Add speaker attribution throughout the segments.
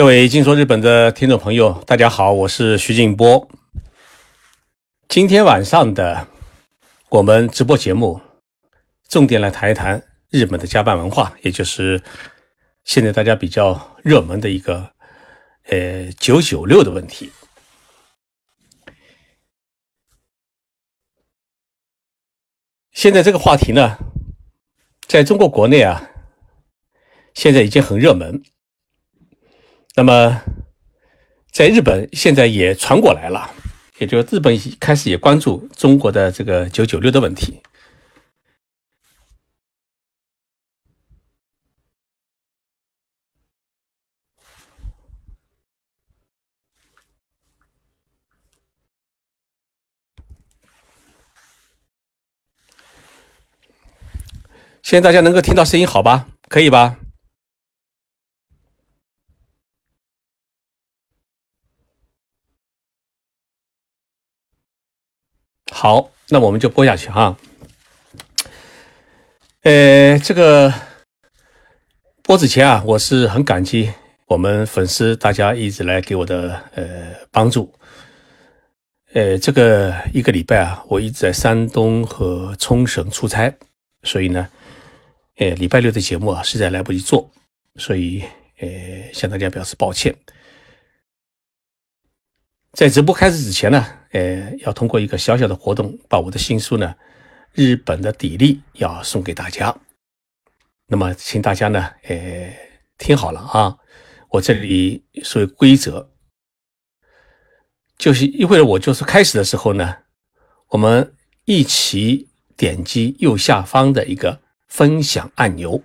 Speaker 1: 各位静说日本的听众朋友，大家好，我是徐静波。今天晚上的我们直播节目，重点来谈一谈日本的加班文化，也就是现在大家比较热门的一个呃“九九六”的问题。现在这个话题呢，在中国国内啊，现在已经很热门。那么，在日本现在也传过来了，也就日本开始也关注中国的这个“九九六”的问题。现在大家能够听到声音好吧？可以吧？好，那我们就播下去哈。呃，这个播之前啊，我是很感激我们粉丝大家一直来给我的呃帮助。呃，这个一个礼拜啊，我一直在山东和冲绳出差，所以呢，呃，礼拜六的节目啊实在来不及做，所以呃向大家表示抱歉。在直播开始之前呢，呃，要通过一个小小的活动，把我的新书呢《日本的砥砺》要送给大家。那么，请大家呢，呃，听好了啊，我这里说规则，就是一会儿我就是开始的时候呢，我们一起点击右下方的一个分享按钮，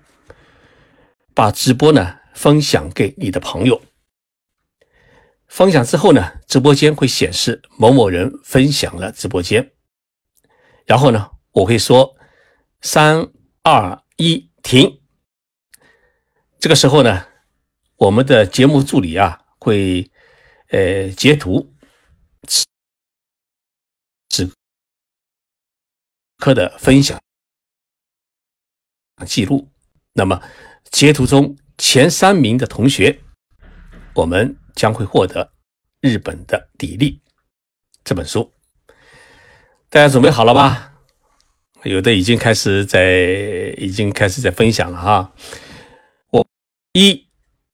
Speaker 1: 把直播呢分享给你的朋友。分享之后呢，直播间会显示某某人分享了直播间，然后呢，我会说三二一停。这个时候呢，我们的节目助理啊会呃截图此刻的分享记录。那么截图中前三名的同学，我们。将会获得日本的砥砺这本书，大家准备好了吧？有的已经开始在，已经开始在分享了哈。我一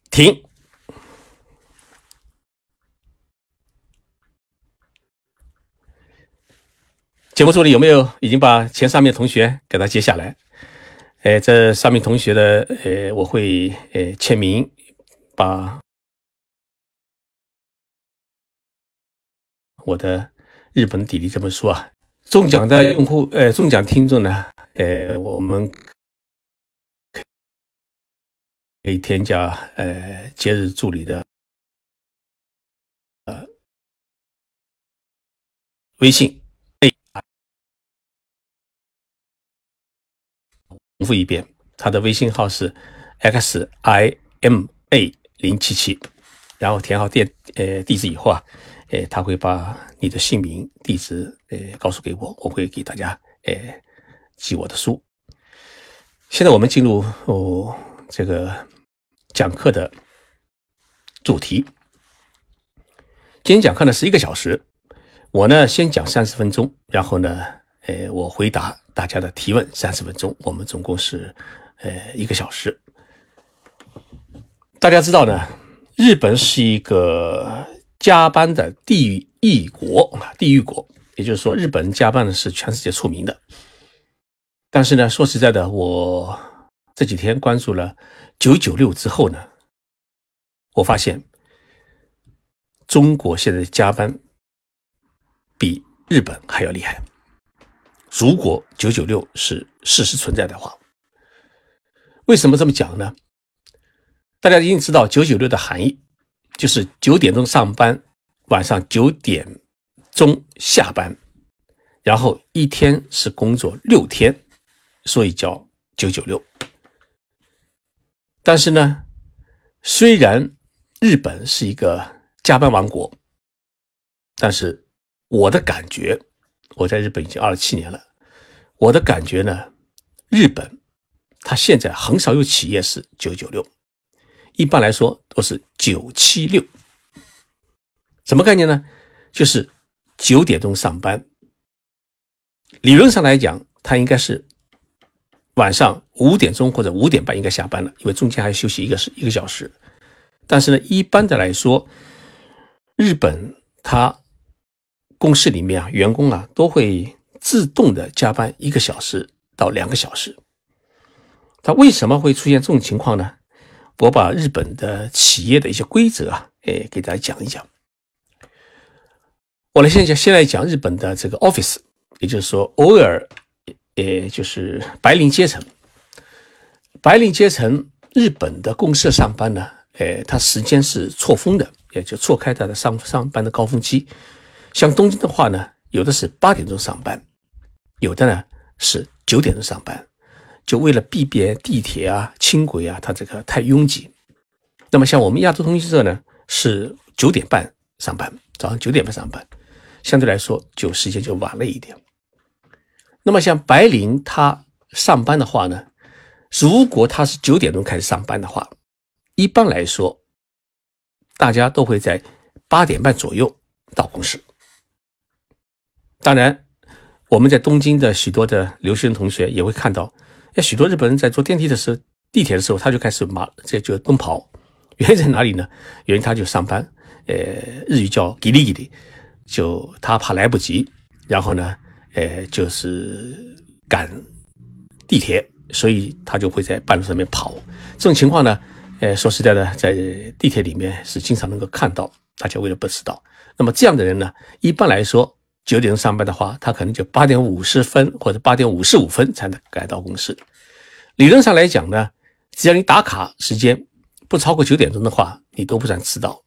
Speaker 1: 停，节目助理有没有已经把前三名同学给他接下来？哎，这三名同学的，呃，我会呃签名把。我的日本砥砺这本书啊，中奖的用户，呃，中奖听众呢，呃，我们可以添加呃节日助理的呃微信，重复一遍，他的微信号是 x i m a 零七七，然后填好电呃地址以后啊。诶，他会把你的姓名、地址，诶，告诉给我，我会给大家，诶，寄我的书。现在我们进入哦，这个讲课的主题。今天讲课呢是一个小时，我呢先讲三十分钟，然后呢，诶，我回答大家的提问三十分钟，我们总共是，呃，一个小时。大家知道呢，日本是一个。加班的地狱国啊，地狱国，也就是说，日本人加班呢是全世界出名的。但是呢，说实在的，我这几天关注了九九六之后呢，我发现中国现在加班比日本还要厉害。如果九九六是事实存在的话，为什么这么讲呢？大家一定知道九九六的含义。就是九点钟上班，晚上九点钟下班，然后一天是工作六天，所以叫九九六。但是呢，虽然日本是一个加班王国，但是我的感觉，我在日本已经二十七年了，我的感觉呢，日本它现在很少有企业是九九六，一般来说都是九七六。什么概念呢？就是九点钟上班。理论上来讲，他应该是晚上五点钟或者五点半应该下班了，因为中间还休息一个时一个小时。但是呢，一般的来说，日本他公司里面啊，员工啊都会自动的加班一个小时到两个小时。他为什么会出现这种情况呢？我把日本的企业的一些规则啊，哎，给大家讲一讲。我来先讲，先来讲日本的这个 office，也就是说，偶尔，也就是白领阶层。白领阶层，日本的公司上班呢，哎，它时间是错峰的，也就错开它的上上班的高峰期。像东京的话呢，有的是八点钟上班，有的呢是九点钟上班。就为了避免地铁啊、轻轨啊，它这个太拥挤。那么像我们亚洲通讯社呢，是九点半上班，早上九点半上班，相对来说就时间就晚了一点。那么像白领他上班的话呢，如果他是九点钟开始上班的话，一般来说，大家都会在八点半左右到公司。当然，我们在东京的许多的留学生同学也会看到。那许多日本人在坐电梯的时候、地铁的时候，他就开始马这就奔跑。原因在哪里呢？原因他就上班，呃，日语叫“叽里叽里”，就他怕来不及，然后呢，呃，就是赶地铁，所以他就会在半路上面跑。这种情况呢，呃，说实在的，在地铁里面是经常能够看到。大家为了不迟到，那么这样的人呢，一般来说。九点钟上班的话，他可能就八点五十分或者八点五十五分才能赶到公司。理论上来讲呢，只要你打卡时间不超过九点钟的话，你都不算迟到。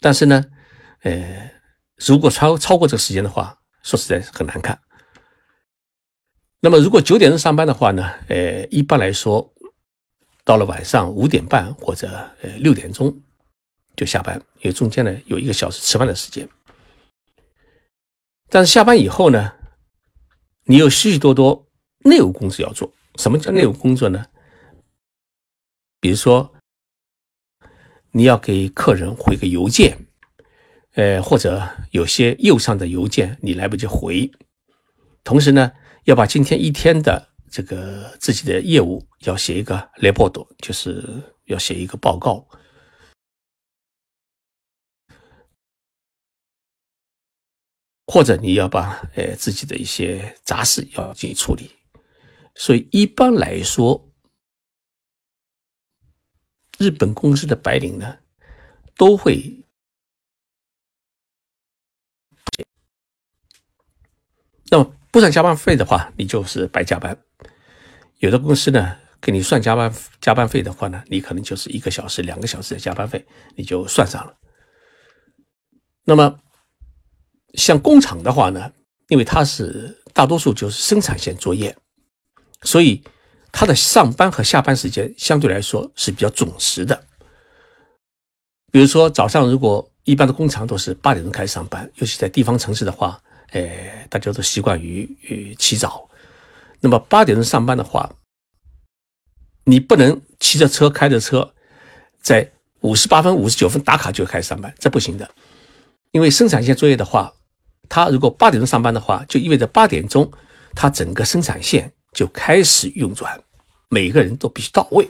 Speaker 1: 但是呢，呃，如果超超过这个时间的话，说实在很难看。那么如果九点钟上班的话呢，呃，一般来说，到了晚上五点半或者呃六点钟就下班，因为中间呢有一个小时吃饭的时间。但是下班以后呢，你有许许多多内务工作要做。什么叫内务工作呢？比如说，你要给客人回个邮件，呃，或者有些业务上的邮件你来不及回，同时呢，要把今天一天的这个自己的业务要写一个 report，就是要写一个报告。或者你要把呃自己的一些杂事要进行处理，所以一般来说，日本公司的白领呢都会，那么不算加班费的话，你就是白加班；有的公司呢给你算加班加班费的话呢，你可能就是一个小时、两个小时的加班费，你就算上了。那么。像工厂的话呢，因为它是大多数就是生产线作业，所以它的上班和下班时间相对来说是比较准时的。比如说早上，如果一般的工厂都是八点钟开始上班，尤其在地方城市的话，哎，大家都习惯于于起早。那么八点钟上班的话，你不能骑着车、开着车，在五十八分、五十九分打卡就开始上班，这不行的，因为生产线作业的话。他如果八点钟上班的话，就意味着八点钟，他整个生产线就开始运转，每个人都必须到位。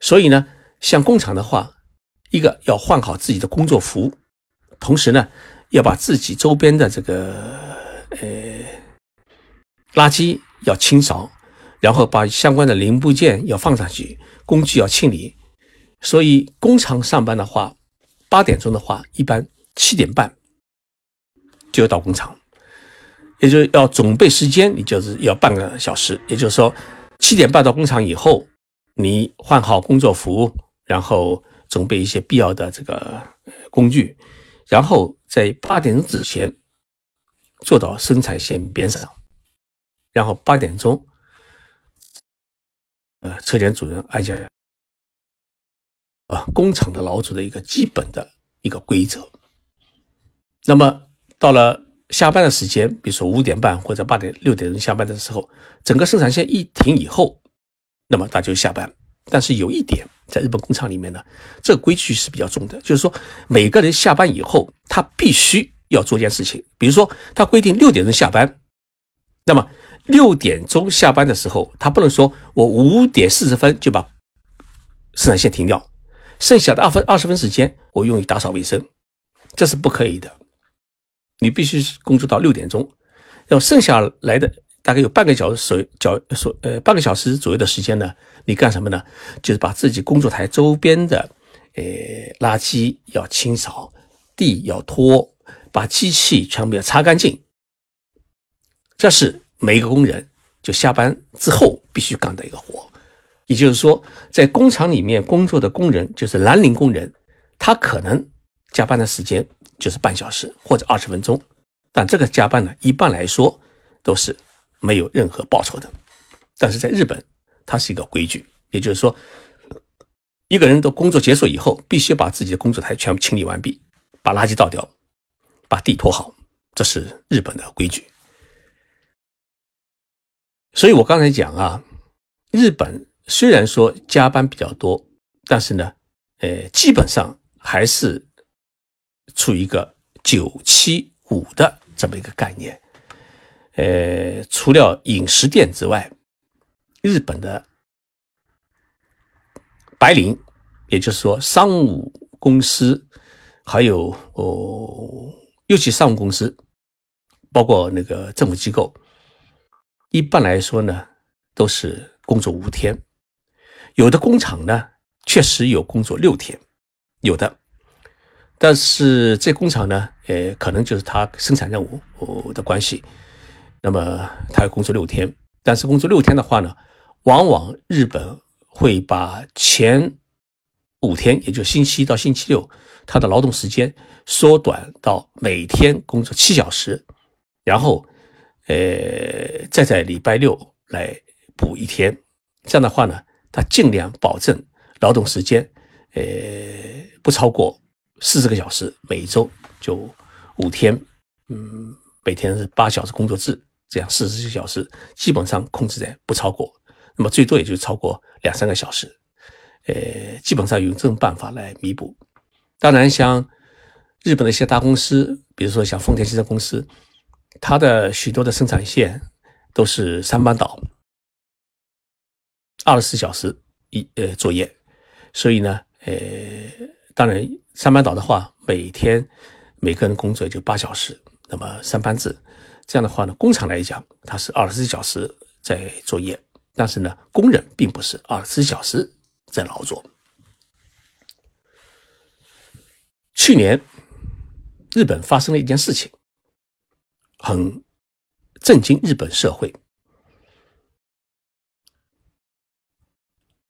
Speaker 1: 所以呢，像工厂的话，一个要换好自己的工作服，同时呢，要把自己周边的这个呃垃圾要清扫，然后把相关的零部件要放上去，工具要清理。所以工厂上班的话，八点钟的话，一般七点半。就要到工厂，也就是要准备时间，你就是要半个小时。也就是说，七点半到工厂以后，你换好工作服，然后准备一些必要的这个工具，然后在八点钟之前坐到生产线边上，然后八点钟，呃，车间主任挨家啊，工厂的劳组的一个基本的一个规则。那么。到了下班的时间，比如说五点半或者八点六点钟下班的时候，整个生产线一停以后，那么大家就下班。但是有一点，在日本工厂里面呢，这个规矩是比较重的，就是说每个人下班以后，他必须要做一件事情，比如说他规定六点钟下班，那么六点钟下班的时候，他不能说我五点四十分就把生产线停掉，剩下的二分二十分时间我用于打扫卫生，这是不可以的，你必须工作到六点钟，要剩下来的。大概有半个小时左角所呃半个小时左右的时间呢，你干什么呢？就是把自己工作台周边的呃垃圾要清扫，地要拖，把机器全部要擦干净。这是每一个工人就下班之后必须干的一个活。也就是说，在工厂里面工作的工人，就是蓝领工人，他可能加班的时间就是半小时或者二十分钟，但这个加班呢，一般来说都是。没有任何报酬的，但是在日本，它是一个规矩，也就是说，一个人的工作结束以后，必须把自己的工作台全部清理完毕，把垃圾倒掉，把地拖好，这是日本的规矩。所以我刚才讲啊，日本虽然说加班比较多，但是呢，呃，基本上还是处于一个九七五的这么一个概念。呃，除了饮食店之外，日本的白领，也就是说商务公司，还有哦，尤其商务公司，包括那个政府机构，一般来说呢，都是工作五天。有的工厂呢，确实有工作六天，有的，但是这工厂呢，呃，可能就是它生产任务的关系。那么他要工作六天，但是工作六天的话呢，往往日本会把前五天，也就星期一到星期六，他的劳动时间缩短到每天工作七小时，然后，呃，再在礼拜六来补一天。这样的话呢，他尽量保证劳动时间，呃，不超过四十个小时，每周就五天，嗯，每天是八小时工作制。这样四十个小时基本上控制在不超过，那么最多也就超过两三个小时，呃，基本上用这种办法来弥补。当然，像日本的一些大公司，比如说像丰田汽车公司，它的许多的生产线都是三班倒，二十四小时一呃作业，所以呢，呃，当然三班倒的话，每天每个人工作也就八小时，那么三班制。这样的话呢，工厂来讲，它是二十四小时在作业，但是呢，工人并不是二十四小时在劳作。去年，日本发生了一件事情，很震惊日本社会。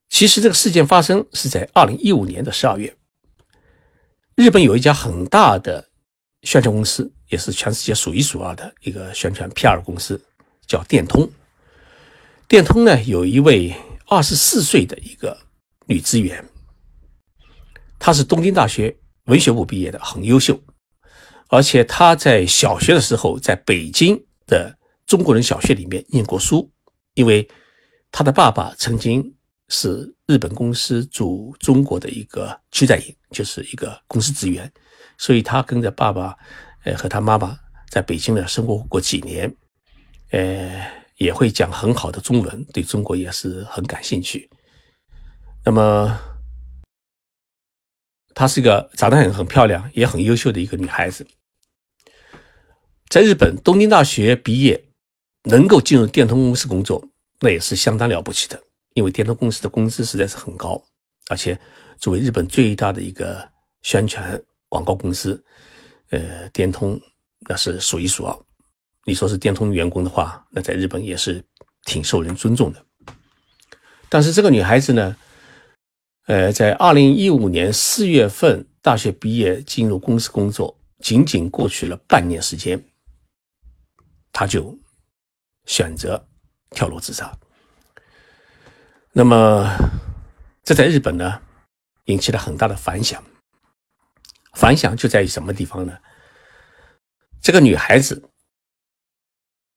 Speaker 1: 其实这个事件发生是在二零一五年的十二月，日本有一家很大的宣传公司。也是全世界数一数二的一个宣传 PR 公司，叫电通。电通呢，有一位二十四岁的一个女职员，她是东京大学文学部毕业的，很优秀。而且她在小学的时候，在北京的中国人小学里面念过书，因为她的爸爸曾经是日本公司驻中国的一个区在营，就是一个公司职员，所以他跟着爸爸。呃，和他妈妈在北京呢生活过几年，呃，也会讲很好的中文，对中国也是很感兴趣。那么，她是一个长得很很漂亮，也很优秀的一个女孩子。在日本东京大学毕业，能够进入电通公司工作，那也是相当了不起的，因为电通公司的工资实在是很高，而且作为日本最大的一个宣传广告公司。呃，电通那是数一数二。你说是电通员工的话，那在日本也是挺受人尊重的。但是这个女孩子呢，呃，在二零一五年四月份大学毕业进入公司工作，仅仅过去了半年时间，她就选择跳楼自杀。那么这在日本呢，引起了很大的反响。反响就在于什么地方呢？这个女孩子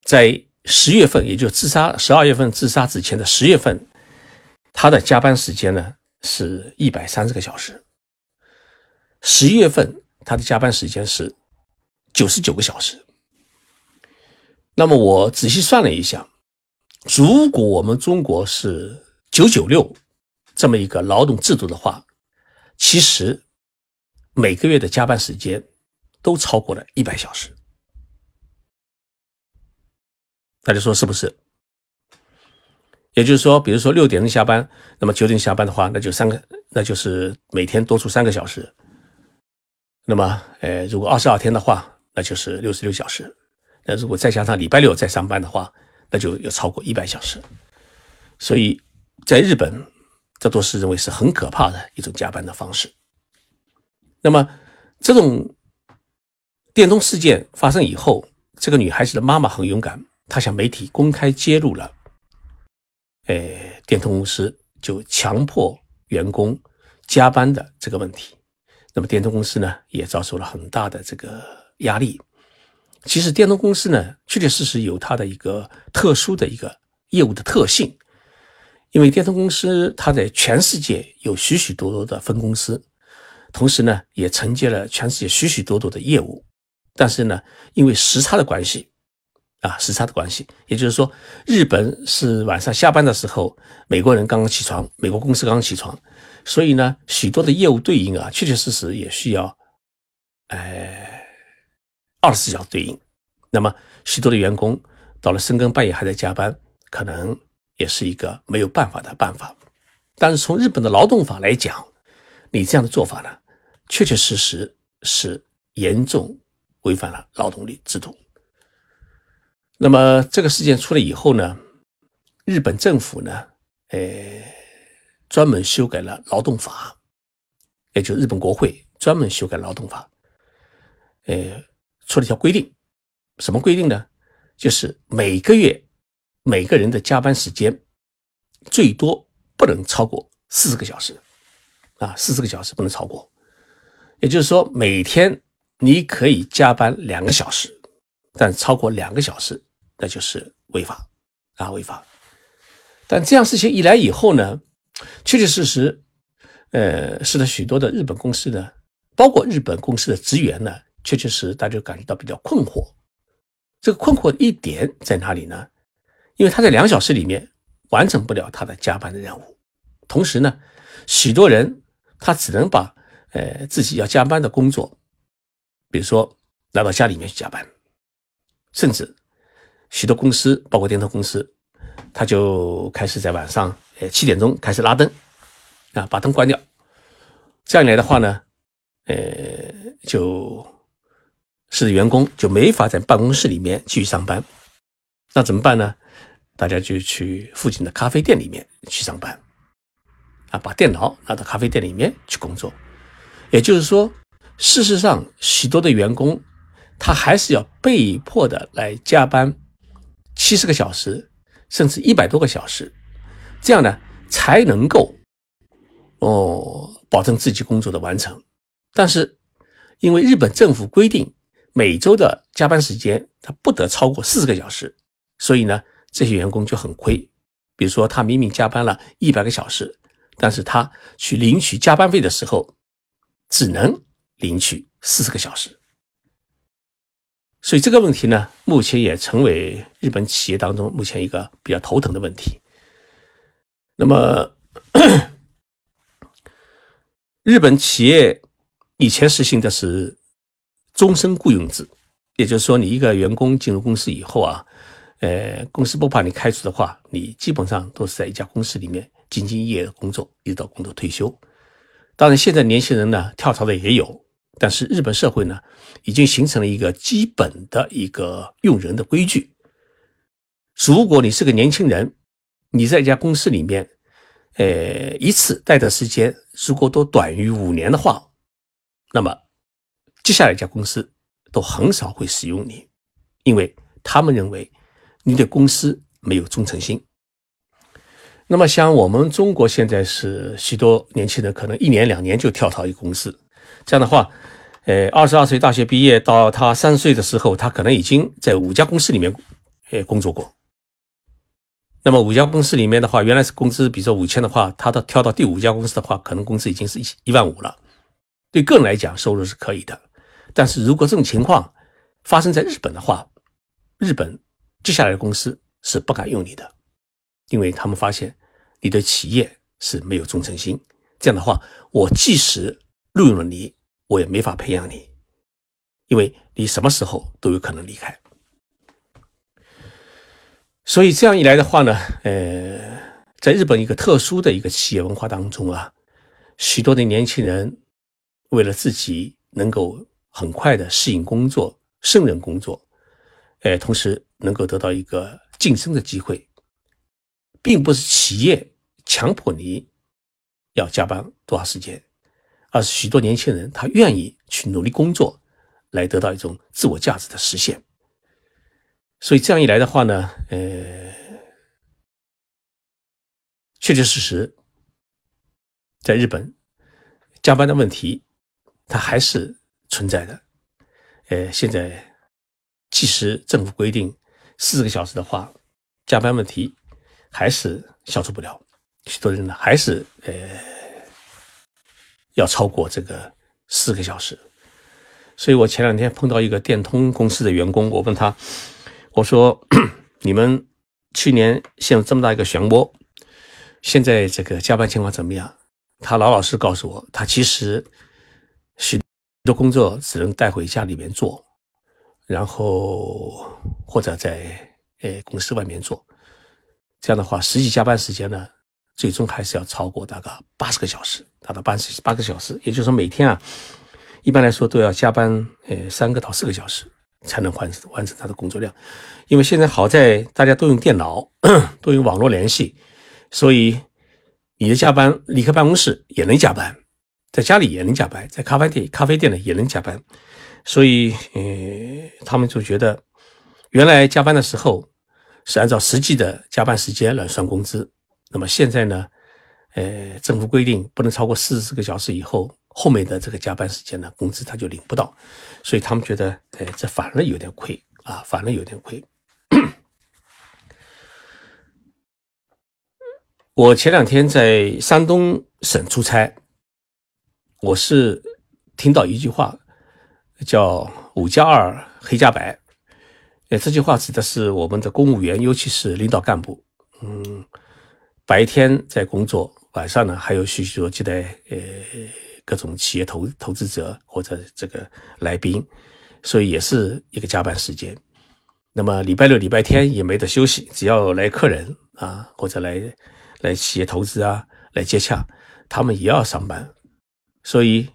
Speaker 1: 在十月份，也就自杀十二月份自杀之前的十月份，她的加班时间呢是一百三十个小时，十一月份他的加班时间是九十九个小时。那么我仔细算了一下，如果我们中国是九九六这么一个劳动制度的话，其实每个月的加班时间都超过了一百小时。大家说是不是？也就是说，比如说六点钟下班，那么九点下班的话，那就三个，那就是每天多出三个小时。那么，呃，如果二十二天的话，那就是六十六小时。那如果再加上礼拜六再上班的话，那就要超过一百小时。所以在日本，这都是认为是很可怕的一种加班的方式。那么，这种电动事件发生以后，这个女孩子的妈妈很勇敢。她向媒体公开揭露了，呃，电通公司就强迫员工加班的这个问题。那么电通公司呢，也遭受了很大的这个压力。其实电通公司呢，确确实实有它的一个特殊的一个业务的特性，因为电通公司它在全世界有许许多多的分公司，同时呢，也承接了全世界许许多多的业务。但是呢，因为时差的关系。啊，时差的关系，也就是说，日本是晚上下班的时候，美国人刚刚起床，美国公司刚刚起床，所以呢，许多的业务对应啊，确确实实也需要，哎，二十四小时对应。那么，许多的员工到了深更半夜还在加班，可能也是一个没有办法的办法。但是从日本的劳动法来讲，你这样的做法呢，确确实实是严重违反了劳动力制度。那么这个事件出来以后呢，日本政府呢，呃，专门修改了劳动法，也就日本国会专门修改劳动法，呃，出了一条规定，什么规定呢？就是每个月每个人的加班时间最多不能超过四十个小时，啊，四十个小时不能超过，也就是说每天你可以加班两个小时，但超过两个小时。那就是违法啊，违法。但这样事情一来以后呢，确确实实，呃，使得许多的日本公司呢，包括日本公司的职员呢，确确实大家感觉到比较困惑。这个困惑一点在哪里呢？因为他在两小时里面完成不了他的加班的任务，同时呢，许多人他只能把呃自己要加班的工作，比如说拿到家里面去加班，甚至。许多公司，包括电通公司，他就开始在晚上，呃，七点钟开始拉灯，啊，把灯关掉。这样一来的话呢，呃，就使得员工就没法在办公室里面继续上班。那怎么办呢？大家就去附近的咖啡店里面去上班，啊，把电脑拿到咖啡店里面去工作。也就是说，事实上，许多的员工他还是要被迫的来加班。七十个小时，甚至一百多个小时，这样呢才能够哦保证自己工作的完成。但是因为日本政府规定每周的加班时间他不得超过四十个小时，所以呢这些员工就很亏。比如说他明明加班了一百个小时，但是他去领取加班费的时候，只能领取四十个小时。所以这个问题呢，目前也成为日本企业当中目前一个比较头疼的问题。那么，日本企业以前实行的是终身雇佣制，也就是说，你一个员工进入公司以后啊，呃，公司不把你开除的话，你基本上都是在一家公司里面兢兢业业的工作，一直到工作退休。当然，现在年轻人呢，跳槽的也有。但是日本社会呢，已经形成了一个基本的一个用人的规矩。如果你是个年轻人，你在一家公司里面，呃，一次待的时间如果都短于五年的话，那么接下来一家公司都很少会使用你，因为他们认为你对公司没有忠诚心。那么像我们中国现在是许多年轻人可能一年两年就跳槽一个公司。这样的话，呃，二十二岁大学毕业到他三十岁的时候，他可能已经在五家公司里面，呃，工作过。那么五家公司里面的话，原来是工资，比如说五千的话，他到跳到第五家公司的话，可能工资已经是一一万五了。对个人来讲，收入是可以的。但是如果这种情况发生在日本的话，日本接下来的公司是不敢用你的，因为他们发现你的企业是没有忠诚心。这样的话，我即使录用了你，我也没法培养你，因为你什么时候都有可能离开。所以这样一来的话呢，呃，在日本一个特殊的一个企业文化当中啊，许多的年轻人为了自己能够很快的适应工作、胜任工作，呃，同时能够得到一个晋升的机会，并不是企业强迫你要加班多少时间，而是许多年轻人他愿意去努力工作，来得到一种自我价值的实现。所以这样一来的话呢，呃，确确实实，在日本加班的问题，它还是存在的。呃，现在即使政府规定四个小时的话，加班问题还是消除不了。许多人呢，还是呃要超过这个四个小时。所以我前两天碰到一个电通公司的员工，我问他。我说：“你们去年陷入这么大一个漩涡，现在这个加班情况怎么样？”他老老实实告诉我，他其实许多工作只能带回家里面做，然后或者在呃公司外面做。这样的话，实际加班时间呢，最终还是要超过大概八十个小时，达到八十八个小时。也就是说，每天啊，一般来说都要加班呃三个到四个小时。才能完成完成他的工作量，因为现在好在大家都用电脑，都用网络联系，所以你的加班离开办公室也能加班，在家里也能加班，在咖啡店咖啡店呢也能加班，所以呃，他们就觉得原来加班的时候是按照实际的加班时间来算工资，那么现在呢，呃，政府规定不能超过四十个小时以后。后面的这个加班时间呢，工资他就领不到，所以他们觉得，哎，这反而有点亏啊，反而有点亏。我前两天在山东省出差，我是听到一句话，叫“五加二，黑加白”。哎，这句话指的是我们的公务员，尤其是领导干部，嗯，白天在工作，晚上呢还有许许多接待，呃。各种企业投投资者或者这个来宾，所以也是一个加班时间。那么礼拜六、礼拜天也没得休息，只要来客人啊，或者来来企业投资啊，来接洽，他们也要上班。所以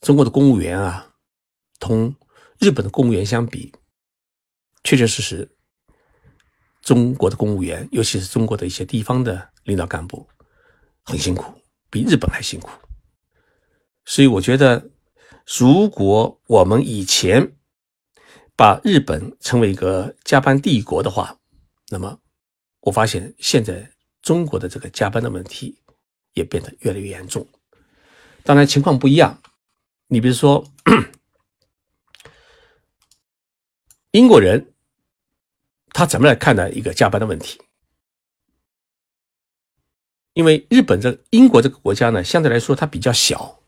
Speaker 1: 中国的公务员啊，同日本的公务员相比，确确实实，中国的公务员，尤其是中国的一些地方的领导干部，很辛苦，比日本还辛苦。所以我觉得，如果我们以前把日本称为一个加班帝国的话，那么我发现现在中国的这个加班的问题也变得越来越严重。当然情况不一样，你比如说英国人，他怎么来看待一个加班的问题？因为日本这英国这个国家呢，相对来说它比较小。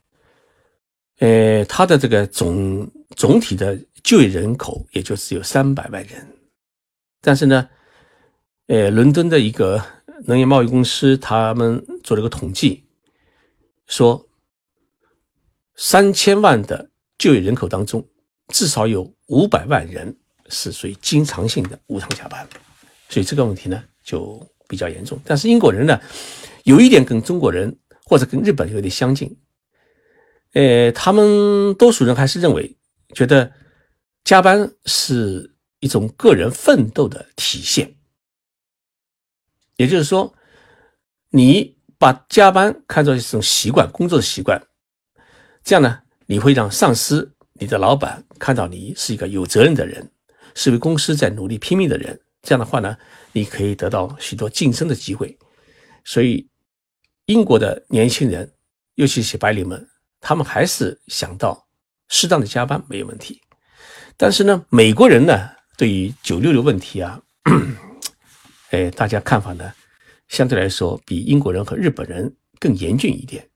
Speaker 1: 呃，它的这个总总体的就业人口也就只有三百万人，但是呢，呃，伦敦的一个能源贸易公司他们做了个统计，说三千万的就业人口当中，至少有五百万人是属于经常性的无偿加班，所以这个问题呢就比较严重。但是英国人呢，有一点跟中国人或者跟日本有点相近。呃，他们多数人还是认为，觉得加班是一种个人奋斗的体现。也就是说，你把加班看作一种习惯，工作的习惯，这样呢，你会让上司、你的老板看到你是一个有责任的人，是为公司在努力拼命的人。这样的话呢，你可以得到许多晋升的机会。所以，英国的年轻人，尤其是白领们。他们还是想到适当的加班没有问题，但是呢，美国人呢对于九六六问题啊，哎，大家看法呢，相对来说比英国人和日本人更严峻一点。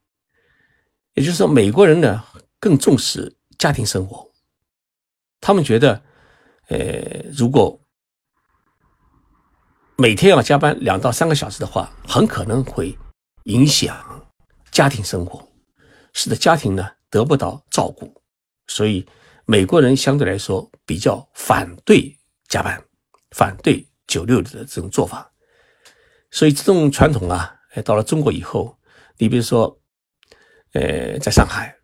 Speaker 1: 也就是说，美国人呢更重视家庭生活，他们觉得，呃，如果每天要加班两到三个小时的话，很可能会影响家庭生活，使得家庭呢得不到照顾，所以美国人相对来说比较反对加班，反对九六的这种做法。所以这种传统啊，哎，到了中国以后，你比如说。呃，在上海，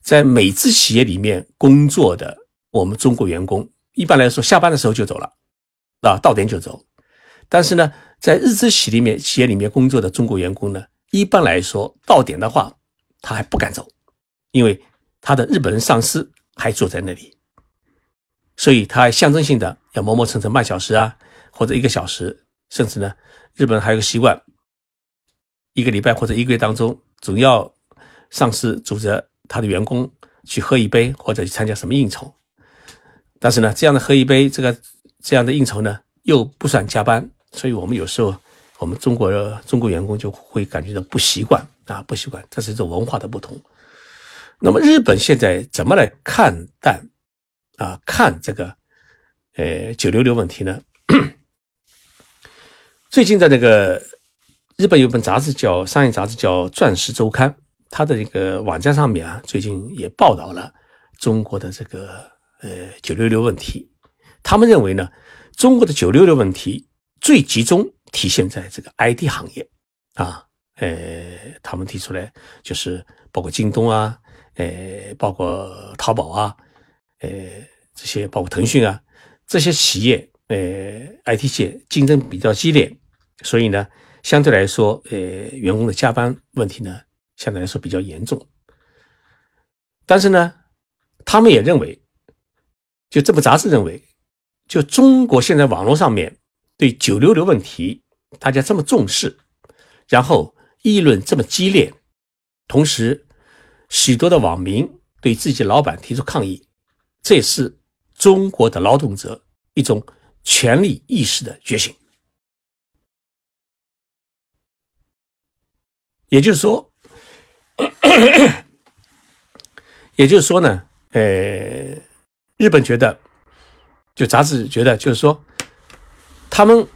Speaker 1: 在美资企业里面工作的我们中国员工，一般来说下班的时候就走了，啊，到点就走。但是呢，在日资企里面企业里面工作的中国员工呢，一般来说到点的话，他还不敢走，因为他的日本人上司还坐在那里，所以他还象征性的要磨磨蹭蹭半小时啊，或者一个小时，甚至呢，日本人还有个习惯，一个礼拜或者一个月当中总要。上司组织他的员工去喝一杯，或者去参加什么应酬，但是呢，这样的喝一杯，这个这样的应酬呢，又不算加班，所以我们有时候，我们中国中国员工就会感觉到不习惯啊，不习惯，这是一种文化的不同。那么日本现在怎么来看待啊？看这个呃九六六问题呢？最近在那个日本有本杂志叫商业杂志叫《钻石周刊》。它的这个网站上面啊，最近也报道了中国的这个呃九六六问题。他们认为呢，中国的九六六问题最集中体现在这个 IT 行业啊，呃，他们提出来就是包括京东啊，呃，包括淘宝啊，呃，这些包括腾讯啊，这些企业呃 IT 界竞争比较激烈，所以呢，相对来说，呃，员工的加班问题呢。相对来说比较严重，但是呢，他们也认为，就这部杂志认为，就中国现在网络上面对九六六问题大家这么重视，然后议论这么激烈，同时许多的网民对自己老板提出抗议，这也是中国的劳动者一种权利意识的觉醒，也就是说。也就是说呢，呃，日本觉得，就杂志觉得，就是说，他们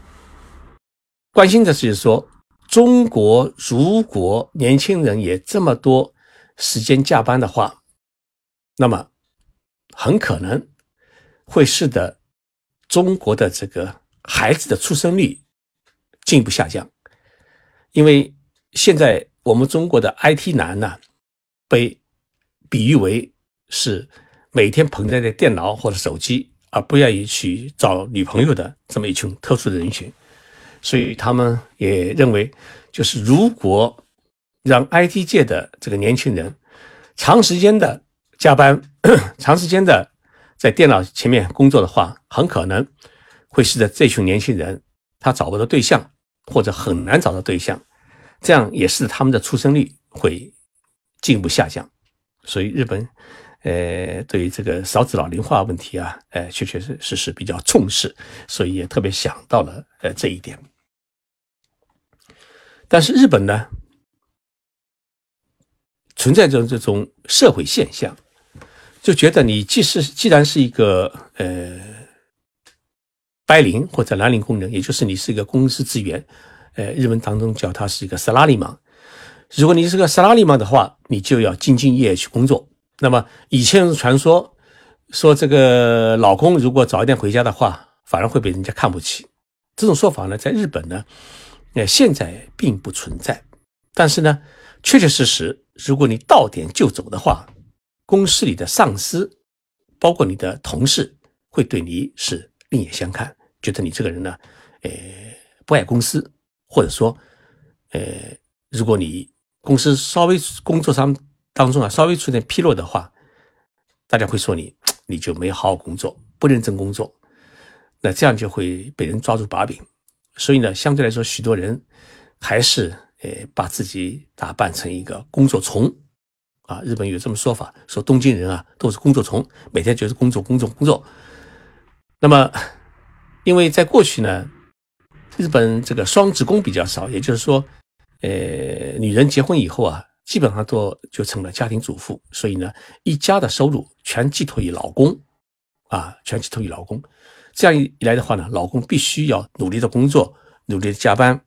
Speaker 1: 关心的是说，中国如果年轻人也这么多时间加班的话，那么很可能会使得中国的这个孩子的出生率进一步下降，因为现在。我们中国的 IT 男呢，被比喻为是每天捧在的电脑或者手机，而不愿意去找女朋友的这么一群特殊的人群，所以他们也认为，就是如果让 IT 界的这个年轻人长时间的加班，长时间的在电脑前面工作的话，很可能会使得这群年轻人他找不到对象，或者很难找到对象。这样也是他们的出生率会进一步下降，所以日本，呃，对于这个少子老龄化问题啊，呃，确确实实是比较重视，所以也特别想到了呃这一点。但是日本呢，存在着这种社会现象，就觉得你既是既然是一个呃白领或者蓝领工人，也就是你是一个公司职员。呃，日文当中叫他是一个萨拉利芒。如果你是个萨拉利芒的话，你就要兢兢业业去工作。那么以前传说说这个老公如果早一点回家的话，反而会被人家看不起。这种说法呢，在日本呢，呃，现在并不存在。但是呢，确确实实，如果你到点就走的话，公司里的上司，包括你的同事，会对你是另眼相看，觉得你这个人呢，呃，不爱公司。或者说，呃，如果你公司稍微工作上当中啊稍微出点纰漏的话，大家会说你 你就没好好工作，不认真工作，那这样就会被人抓住把柄。所以呢，相对来说，许多人还是呃把自己打扮成一个工作虫啊。日本有这么说法，说东京人啊都是工作虫，每天就是工作工作工作。那么，因为在过去呢。日本这个双职工比较少，也就是说，呃，女人结婚以后啊，基本上都就成了家庭主妇，所以呢，一家的收入全寄托于老公，啊，全寄托于老公。这样一来的话呢，老公必须要努力的工作，努力的加班，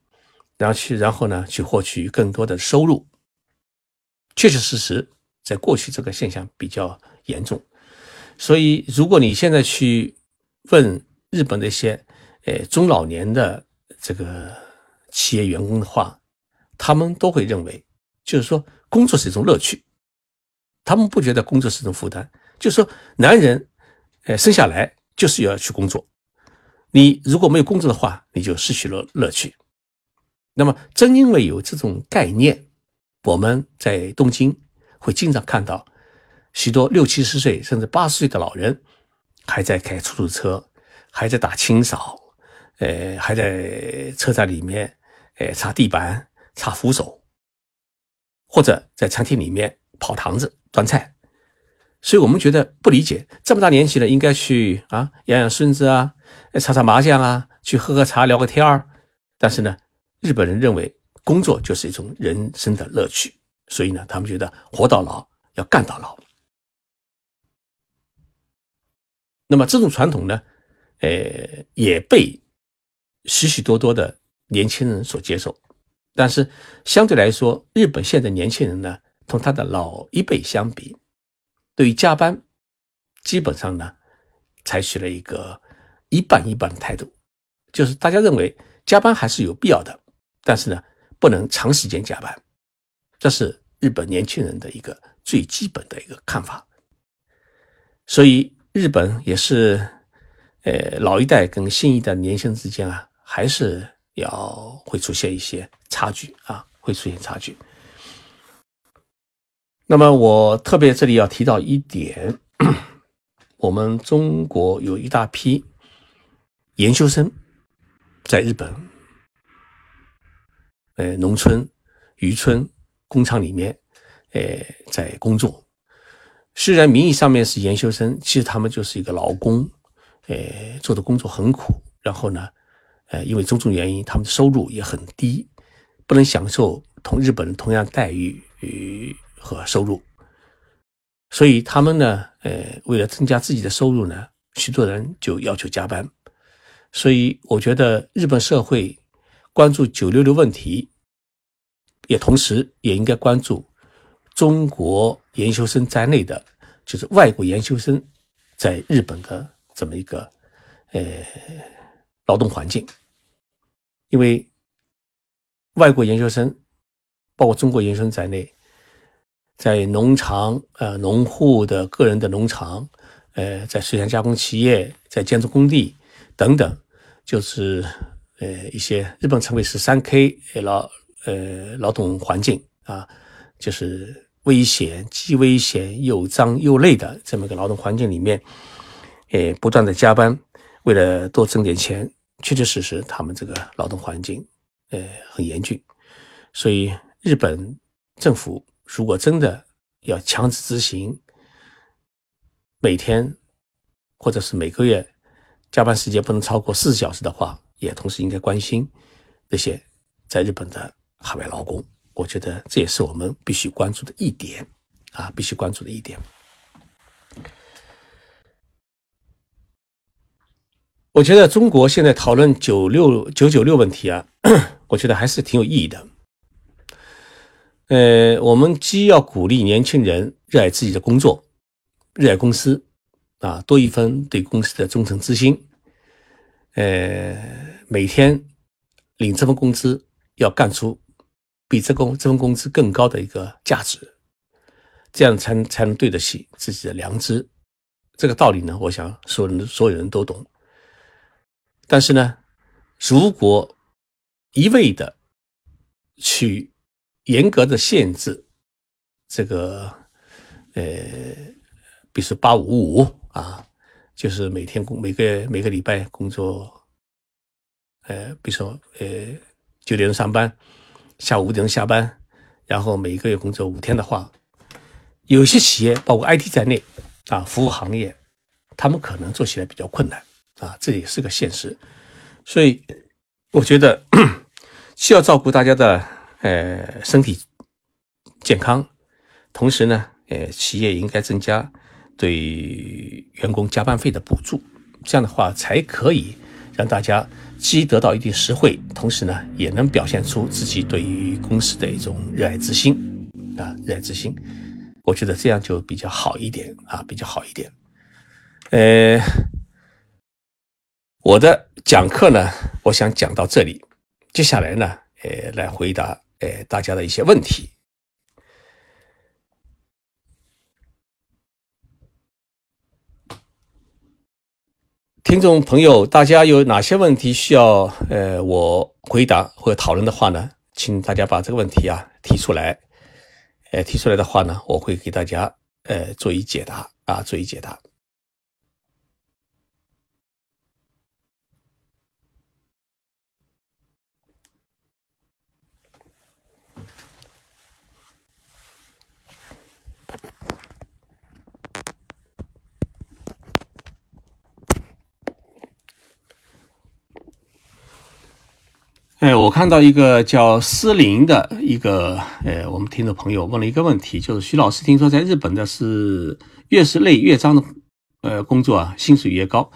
Speaker 1: 然后去，然后呢，去获取更多的收入。确确实实，在过去这个现象比较严重，所以如果你现在去问日本的一些呃中老年的这个企业员工的话，他们都会认为，就是说工作是一种乐趣，他们不觉得工作是一种负担。就是说，男人，呃，生下来就是要去工作，你如果没有工作的话，你就失去了乐趣。那么，正因为有这种概念。我们在东京会经常看到许多六七十岁甚至八十岁的老人还在开出租车，还在打清扫，呃，还在车站里面，呃，擦地板、擦扶手，或者在餐厅里面跑堂子端菜。所以我们觉得不理解，这么大年纪了，应该去啊养养孙子啊，擦擦麻将啊，去喝喝茶聊个天儿。但是呢，日本人认为。工作就是一种人生的乐趣，所以呢，他们觉得活到老要干到老。那么这种传统呢，呃，也被许许多多的年轻人所接受。但是相对来说，日本现在年轻人呢，同他的老一辈相比，对于加班，基本上呢，采取了一个一半一半的态度，就是大家认为加班还是有必要的，但是呢。不能长时间加班，这是日本年轻人的一个最基本的一个看法。所以，日本也是，呃，老一代跟新一代年轻人之间啊，还是要会出现一些差距啊，会出现差距。那么，我特别这里要提到一点，我们中国有一大批研究生在日本。呃，农村、渔村、工厂里面，呃，在工作。虽然名义上面是研修生，其实他们就是一个劳工，呃，做的工作很苦。然后呢，呃，因为种种原因，他们的收入也很低，不能享受同日本人同样待遇与和收入。所以他们呢，呃，为了增加自己的收入呢，许多人就要求加班。所以我觉得日本社会。关注九六六问题，也同时也应该关注中国研修生在内的，就是外国研修生在日本的这么一个呃劳动环境，因为外国研究生，包括中国研究生在内，在农场、呃农户的个人的农场，呃在水产加工企业、在建筑工地等等，就是。呃，一些日本称为十三 K 劳呃劳动环境啊，就是危险、既危险又脏又累的这么个劳动环境里面，呃，不断的加班，为了多挣点钱，确确实实他们这个劳动环境呃很严峻，所以日本政府如果真的要强制执行每天或者是每个月加班时间不能超过四十小时的话。也同时应该关心那些在日本的海外劳工，我觉得这也是我们必须关注的一点啊，必须关注的一点。我觉得中国现在讨论九六九九六问题啊，我觉得还是挺有意义的。呃，我们既要鼓励年轻人热爱自己的工作，热爱公司啊，多一分对公司的忠诚之心。呃，每天领这份工资，要干出比这工这份工资更高的一个价值，这样才才能对得起自己的良知。这个道理呢，我想所有人所有人都懂。但是呢，如果一味的去严格的限制这个，呃，比如说八五五啊。就是每天工每个每个礼拜工作，呃，比如说呃九点钟上班，下午五点钟下班，然后每个月工作五天的话，有些企业包括 IT 在内啊，服务行业，他们可能做起来比较困难啊，这也是个现实。所以我觉得 既要照顾大家的呃身体健康，同时呢，呃，企业应该增加对员工加班费的补助，这样的话才可以让大家既得到一定实惠，同时呢，也能表现出自己对于公司的一种热爱之心啊，热爱之心。我觉得这样就比较好一点啊，比较好一点。呃，我的讲课呢，我想讲到这里，接下来呢，呃，来回答呃大家的一些问题。听众朋友，大家有哪些问题需要呃我回答或者讨论的话呢？请大家把这个问题啊提出来，呃提出来的话呢，我会给大家呃做一解答啊，做一解答。哎，我看到一个叫思林的一个，呃，我们听众朋友问了一个问题，就是徐老师听说在日本的是越是累越脏的，呃，工作啊，薪水越高，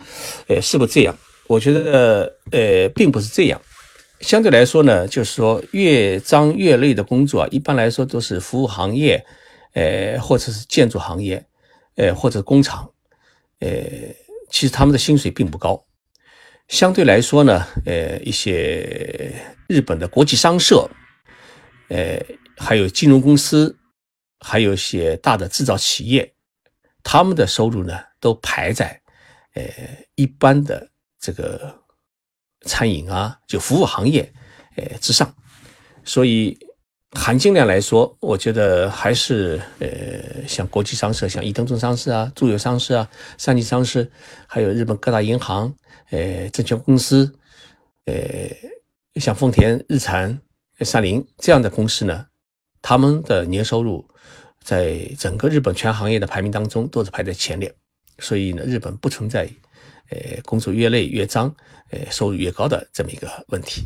Speaker 1: 呃，是不是这样？我觉得，呃，并不是这样。相对来说呢，就是说越脏越累的工作啊，一般来说都是服务行业，呃，或者是建筑行业，呃，或者工厂，呃，其实他们的薪水并不高。相对来说呢，呃，一些日本的国际商社，呃，还有金融公司，还有一些大的制造企业，他们的收入呢，都排在呃一般的这个餐饮啊，就服务行业，呃之上。所以含金量来说，我觉得还是呃像国际商社，像伊藤忠商事啊、住友商事啊、三菱商事，还有日本各大银行。呃，证券公司，呃，像丰田、日产、三菱这样的公司呢，他们的年收入在整个日本全行业的排名当中都是排在前列，所以呢，日本不存在，呃，工作越累越脏，呃，收入越高的这么一个问题。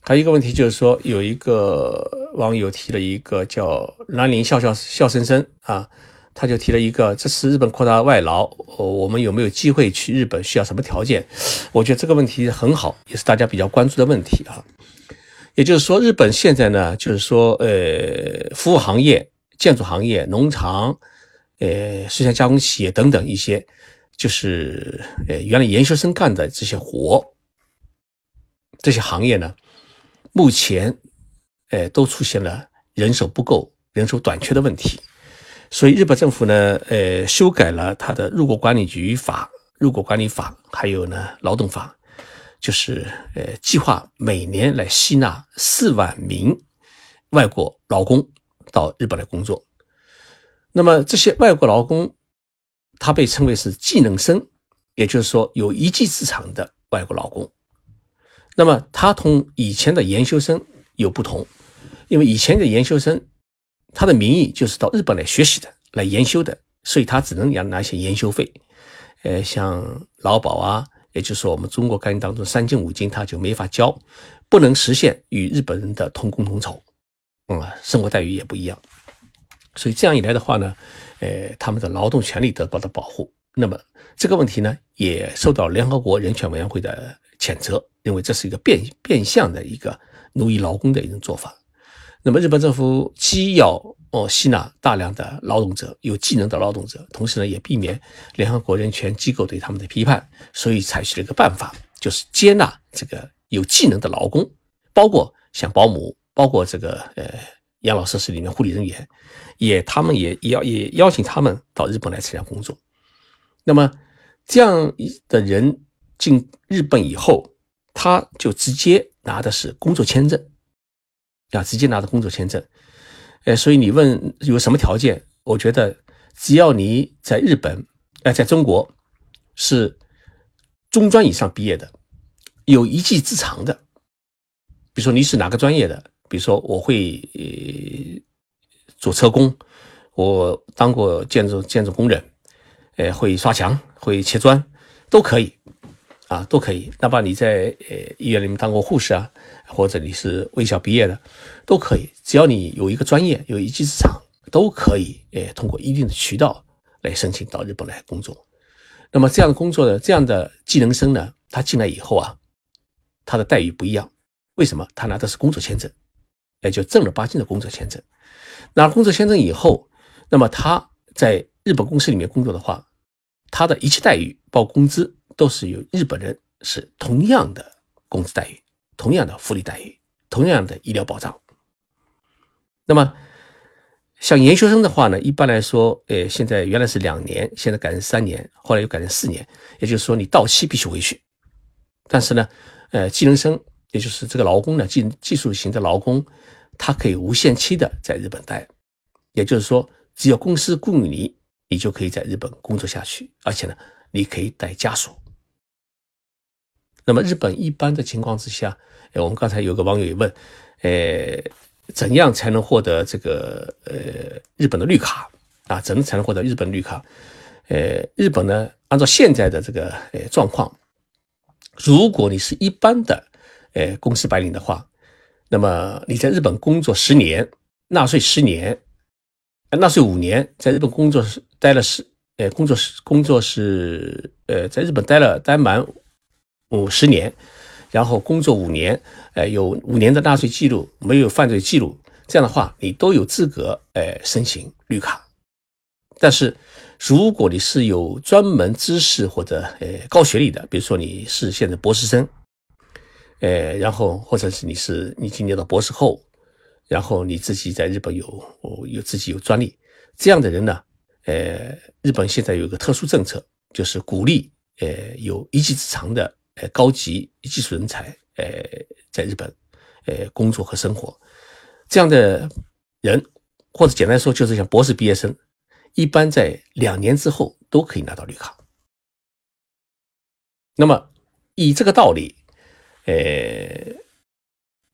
Speaker 1: 还有一个问题就是说，有一个网友提了一个叫“兰陵笑笑笑生生”啊。他就提了一个，这次日本扩大外劳，我们有没有机会去日本？需要什么条件？我觉得这个问题很好，也是大家比较关注的问题啊。也就是说，日本现在呢，就是说，呃，服务行业、建筑行业、农场、呃，水产加工企业等等一些，就是呃，原来研究生干的这些活，这些行业呢，目前，呃，都出现了人手不够、人手短缺的问题。所以日本政府呢，呃，修改了它的入国管理局法、入国管理法，还有呢劳动法，就是呃，计划每年来吸纳四万名外国劳工到日本来工作。那么这些外国劳工，他被称为是技能生，也就是说有一技之长的外国劳工。那么他同以前的研修生有不同，因为以前的研修生。他的名义就是到日本来学习的，来研修的，所以他只能拿拿一些研修费。呃，像劳保啊，也就是说我们中国概念当中三金五金，他就没法交，不能实现与日本人的同工同酬，嗯，生活待遇也不一样。所以这样一来的话呢，呃，他们的劳动权利得到了保护。那么这个问题呢，也受到联合国人权委员会的谴责，认为这是一个变变相的一个奴役劳工的一种做法。那么日本政府既要哦吸纳大量的劳动者，有技能的劳动者，同时呢也避免联合国人权机构对他们的批判，所以采取了一个办法，就是接纳这个有技能的劳工，包括像保姆，包括这个呃养老设施里面护理人员，也他们也也也邀请他们到日本来参加工作。那么这样的人进日本以后，他就直接拿的是工作签证。要直接拿到工作签证，呃，所以你问有什么条件？我觉得只要你在日本，呃，在中国是中专以上毕业的，有一技之长的，比如说你是哪个专业的，比如说我会做车工，我当过建筑建筑工人，呃，会刷墙，会切砖，都可以，啊，都可以。哪怕你在呃医院里面当过护士啊，或者你是卫校毕业的，都可以。只要你有一个专业，有一技之长，都可以，呃，通过一定的渠道来申请到日本来工作。那么这样的工作的这样的技能生呢，他进来以后啊，他的待遇不一样。为什么？他拿的是工作签证，也就正儿八经的工作签证。拿工作签证以后，那么他在日本公司里面工作的话，他的一切待遇，包括工资，都是由日本人是同样的工资待遇、同样的福利待遇、同样的医疗保障。那么，像研究生的话呢，一般来说，呃，现在原来是两年，现在改成三年，后来又改成四年，也就是说你到期必须回去。但是呢，呃，技能生，也就是这个劳工呢，技技术型的劳工。他可以无限期的在日本待，也就是说，只要公司雇你，你就可以在日本工作下去，而且呢，你可以带家属。那么，日本一般的情况之下，呃，我们刚才有个网友也问，呃，怎样才能获得这个呃日本的绿卡啊？怎么才能获得日本绿卡？呃，日本呢，按照现在的这个呃状况，如果你是一般的呃公司白领的话。那么你在日本工作十年，纳税十年，纳税五年，在日本工作待了十，呃，工作是工作是，呃，在日本待了待满五十年，然后工作五年，呃，有五年的纳税记录，没有犯罪记录，这样的话你都有资格，呃，申请绿卡。但是如果你是有专门知识或者呃高学历的，比如说你是现在博士生。呃，然后或者是你是你经念到博士后，然后你自己在日本有有自己有专利，这样的人呢，呃，日本现在有一个特殊政策，就是鼓励呃有一技之长的呃高级技术人才呃在日本呃工作和生活，这样的人或者简单说就是像博士毕业生，一般在两年之后都可以拿到绿卡。那么以这个道理。呃，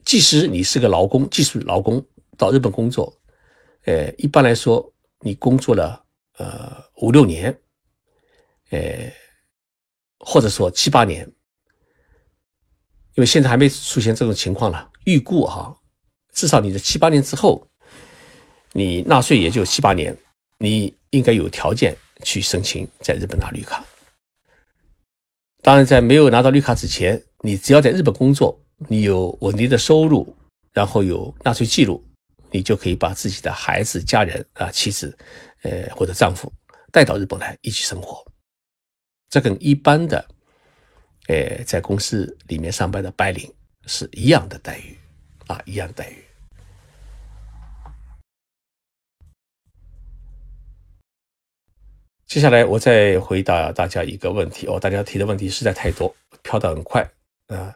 Speaker 1: 即使你是个劳工，技术劳工到日本工作，呃，一般来说，你工作了呃五六年，呃，或者说七八年，因为现在还没出现这种情况了，预估哈，至少你的七八年之后，你纳税也就七八年，你应该有条件去申请在日本拿绿卡。当然，在没有拿到绿卡之前，你只要在日本工作，你有稳定的收入，然后有纳税记录，你就可以把自己的孩子、家人啊、妻子，呃或者丈夫带到日本来一起生活。这跟一般的，呃在公司里面上班的白领是一样的待遇，啊，一样待遇。接下来我再回答大家一个问题哦，大家提的问题实在太多，飘得很快啊。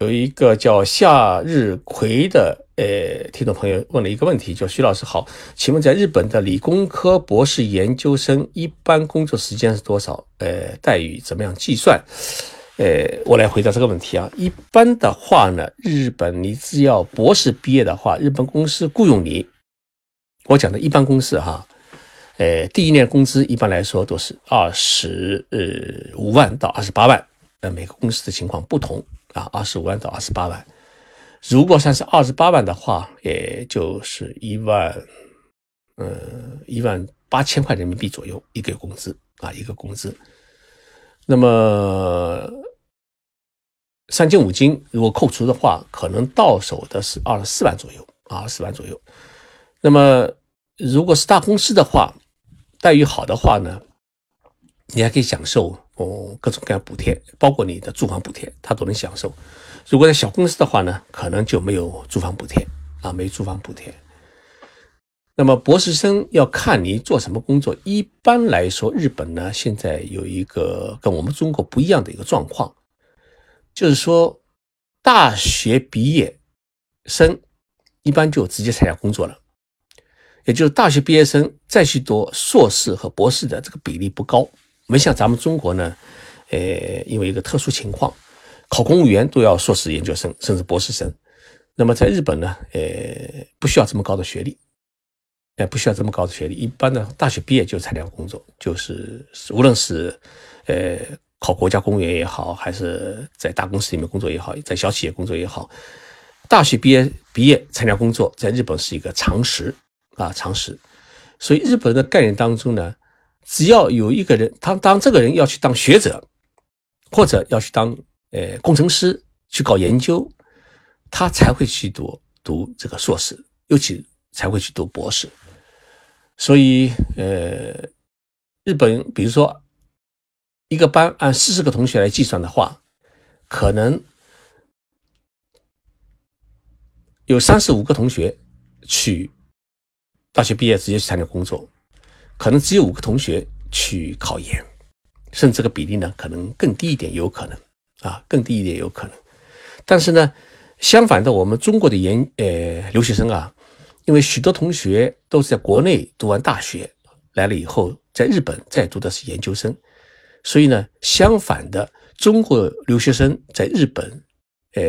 Speaker 1: 有一个叫夏日葵的呃听众朋友问了一个问题，叫徐老师好，请问在日本的理工科博士研究生一般工作时间是多少？呃，待遇怎么样计算？呃，我来回答这个问题啊。一般的话呢，日本你只要博士毕业的话，日本公司雇佣你，我讲的一般公司哈，呃，第一年工资一般来说都是二十呃五万到二十八万，呃，每个公司的情况不同啊，二十五万到二十八万。如果算是二十八万的话，也就是一万，呃，一万八千块人民币左右一个月工资啊，一个工资。那么。三金五金如果扣除的话，可能到手的是二十四万左右啊，二十四万左右。那么如果是大公司的话，待遇好的话呢，你还可以享受哦各种各样补贴，包括你的住房补贴，他都能享受。如果在小公司的话呢，可能就没有住房补贴啊，没住房补贴。那么博士生要看你做什么工作。一般来说，日本呢现在有一个跟我们中国不一样的一个状况。就是说，大学毕业生一般就直接参加工作了，也就是大学毕业生再去读硕士和博士的这个比例不高，没像咱们中国呢，呃，因为一个特殊情况，考公务员都要硕士研究生甚至博士生，那么在日本呢，呃，不需要这么高的学历呃，不需要这么高的学历，一般的大学毕业就参加工作，就是无论是呃考国家公务员也好，还是在大公司里面工作也好，在小企业工作也好，大学毕业毕业参加工作，在日本是一个常识啊常识。所以日本的概念当中呢，只要有一个人，他当这个人要去当学者，或者要去当呃工程师去搞研究，他才会去读读这个硕士，尤其才会去读博士。所以呃，日本比如说一个班按四十个同学来计算的话，可能有三十五个同学去。大学毕业直接去参加工作，可能只有五个同学去考研，甚至这个比例呢可能更低一点，有可能啊，更低一点有可能。但是呢，相反的，我们中国的研呃留学生啊，因为许多同学都是在国内读完大学来了以后，在日本再读的是研究生，所以呢，相反的，中国留学生在日本呃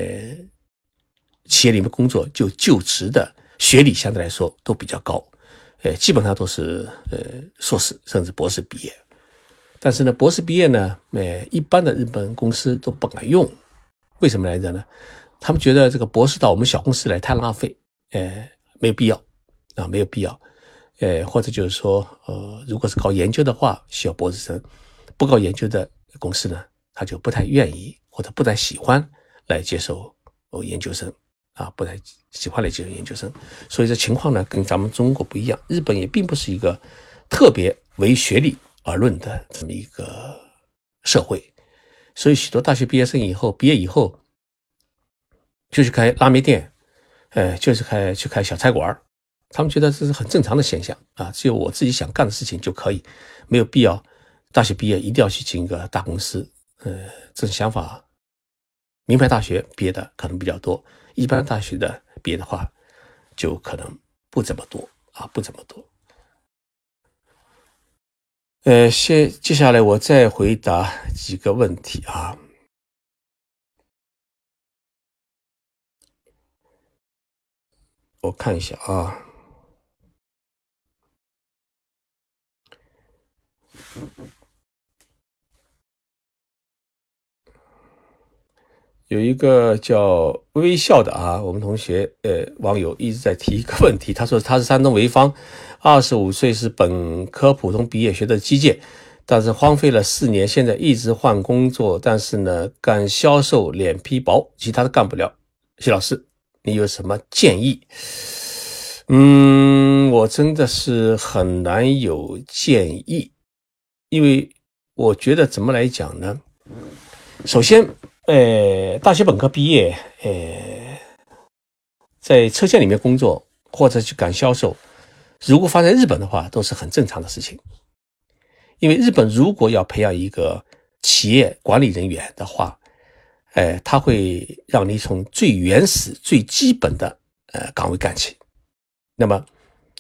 Speaker 1: 企业里面工作就就职的。学历相对来说都比较高，呃，基本上都是呃硕士甚至博士毕业。但是呢，博士毕业呢，呃，一般的日本公司都不敢用，为什么来着呢？他们觉得这个博士到我们小公司来太浪费，呃，没有必要啊，没有必要。呃，或者就是说，呃，如果是搞研究的话，需要博士生；不搞研究的公司呢，他就不太愿意或者不太喜欢来接受哦研究生。啊，不太喜欢来接受研究生，所以这情况呢跟咱们中国不一样。日本也并不是一个特别为学历而论的这么一个社会，所以许多大学毕业生以后毕业以后就去开拉面店，呃，就是开去开小菜馆他们觉得这是很正常的现象啊，只有我自己想干的事情就可以，没有必要大学毕业一定要去进一个大公司。呃，这种想法，名牌大学毕业的可能比较多。一般大学的别的话，就可能不怎么多啊，不怎么多。呃，先接下来我再回答几个问题啊，我看一下啊。有一个叫微笑的啊，我们同学呃网友一直在提一个问题，他说他是山东潍坊，二十五岁是本科普通毕业，学的机械，但是荒废了四年，现在一直换工作，但是呢干销售脸皮薄，其他的干不了。谢老师，你有什么建议？嗯，我真的是很难有建议，因为我觉得怎么来讲呢？首先。呃，大学本科毕业，呃，在车间里面工作或者去干销售，如果放在日本的话，都是很正常的事情。因为日本如果要培养一个企业管理人员的话，呃，他会让你从最原始、最基本的呃岗位干起。那么，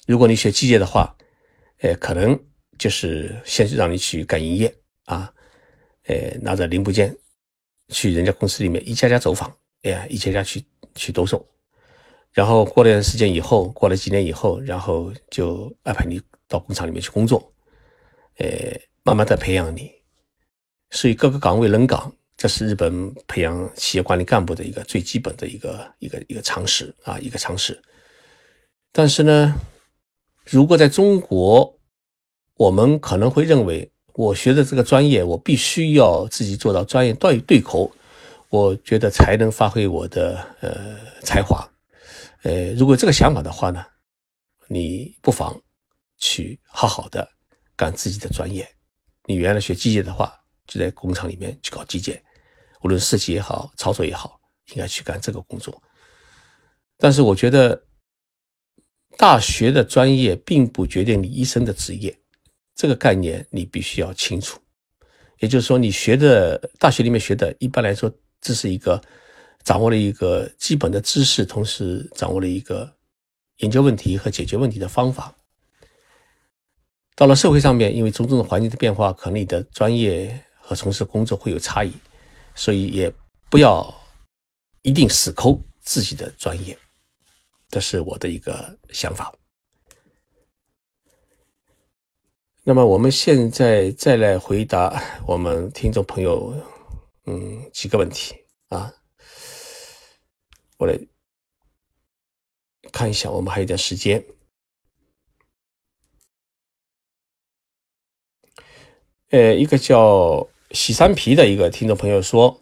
Speaker 1: 如果你学机械的话，呃，可能就是先让你去干营业啊，呃，拿着零部件。去人家公司里面一家家走访，哎呀，一家家去去兜售，然后过了段时间以后，过了几年以后，然后就安排你到工厂里面去工作，呃，慢慢的培养你。所以各个岗位轮岗，这是日本培养企业管理干部的一个最基本的一个一个一个常识啊，一个常识。但是呢，如果在中国，我们可能会认为。我学的这个专业，我必须要自己做到专业对对口，我觉得才能发挥我的呃才华。呃，如果这个想法的话呢，你不妨去好好的干自己的专业。你原来学机械的话，就在工厂里面去搞机械，无论设计也好，操作也好，应该去干这个工作。但是我觉得，大学的专业并不决定你一生的职业。这个概念你必须要清楚，也就是说，你学的大学里面学的，一般来说，这是一个掌握了一个基本的知识，同时掌握了一个研究问题和解决问题的方法。到了社会上面，因为种种的环境的变化，可能你的专业和从事工作会有差异，所以也不要一定死抠自己的专业，这是我的一个想法。那么我们现在再来回答我们听众朋友，嗯，几个问题啊。我来看一下，我们还有点时间。呃，一个叫喜山皮的一个听众朋友说，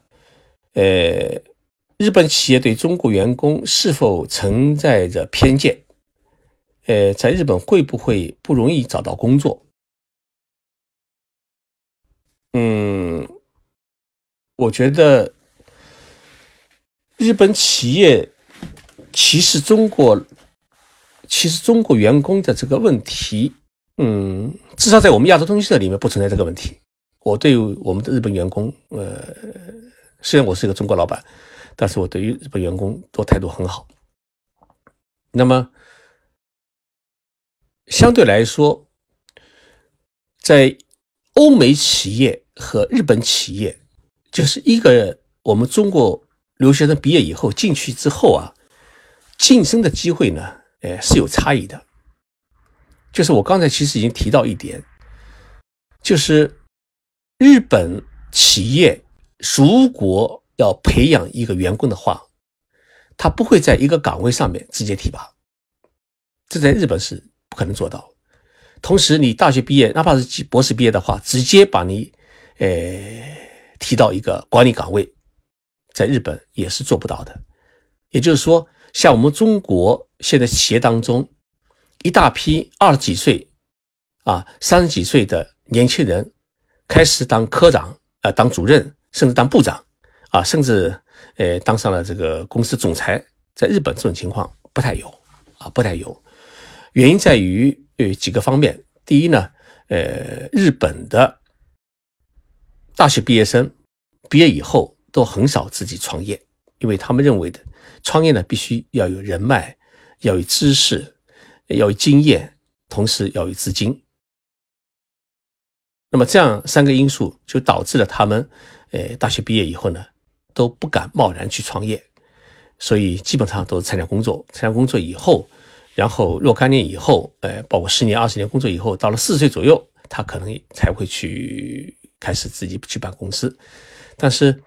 Speaker 1: 呃，日本企业对中国员工是否存在着偏见？呃，在日本会不会不容易找到工作？嗯，我觉得。日本企业歧视中国，歧视中国员工的这个问题，嗯，至少在我们亚洲通讯社里面不存在这个问题。我对我们的日本员工，呃，虽然我是一个中国老板，但是我对于日本员工都态度很好。那么，相对来说，在欧美企业和日本企业，就是一个我们中国。留学生毕业以后进去之后啊，晋升的机会呢，哎，是有差异的。就是我刚才其实已经提到一点，就是日本企业如果要培养一个员工的话，他不会在一个岗位上面直接提拔，这在日本是不可能做到。同时，你大学毕业，哪怕是博士毕业的话，直接把你，呃，提到一个管理岗位。在日本也是做不到的，也就是说，像我们中国现在企业当中，一大批二十几岁、啊三十几岁的年轻人开始当科长、啊当主任，甚至当部长，啊甚至呃当上了这个公司总裁，在日本这种情况不太有，啊不太有，原因在于呃几个方面。第一呢，呃日本的大学毕业生毕业以后。都很少自己创业，因为他们认为的创业呢，必须要有人脉，要有知识，要有经验，同时要有资金。那么这样三个因素就导致了他们，呃，大学毕业以后呢，都不敢贸然去创业，所以基本上都是参加工作，参加工作以后，然后若干年以后，呃，包括十年、二十年工作以后，到了四十岁左右，他可能才会去开始自己去办公司，但是。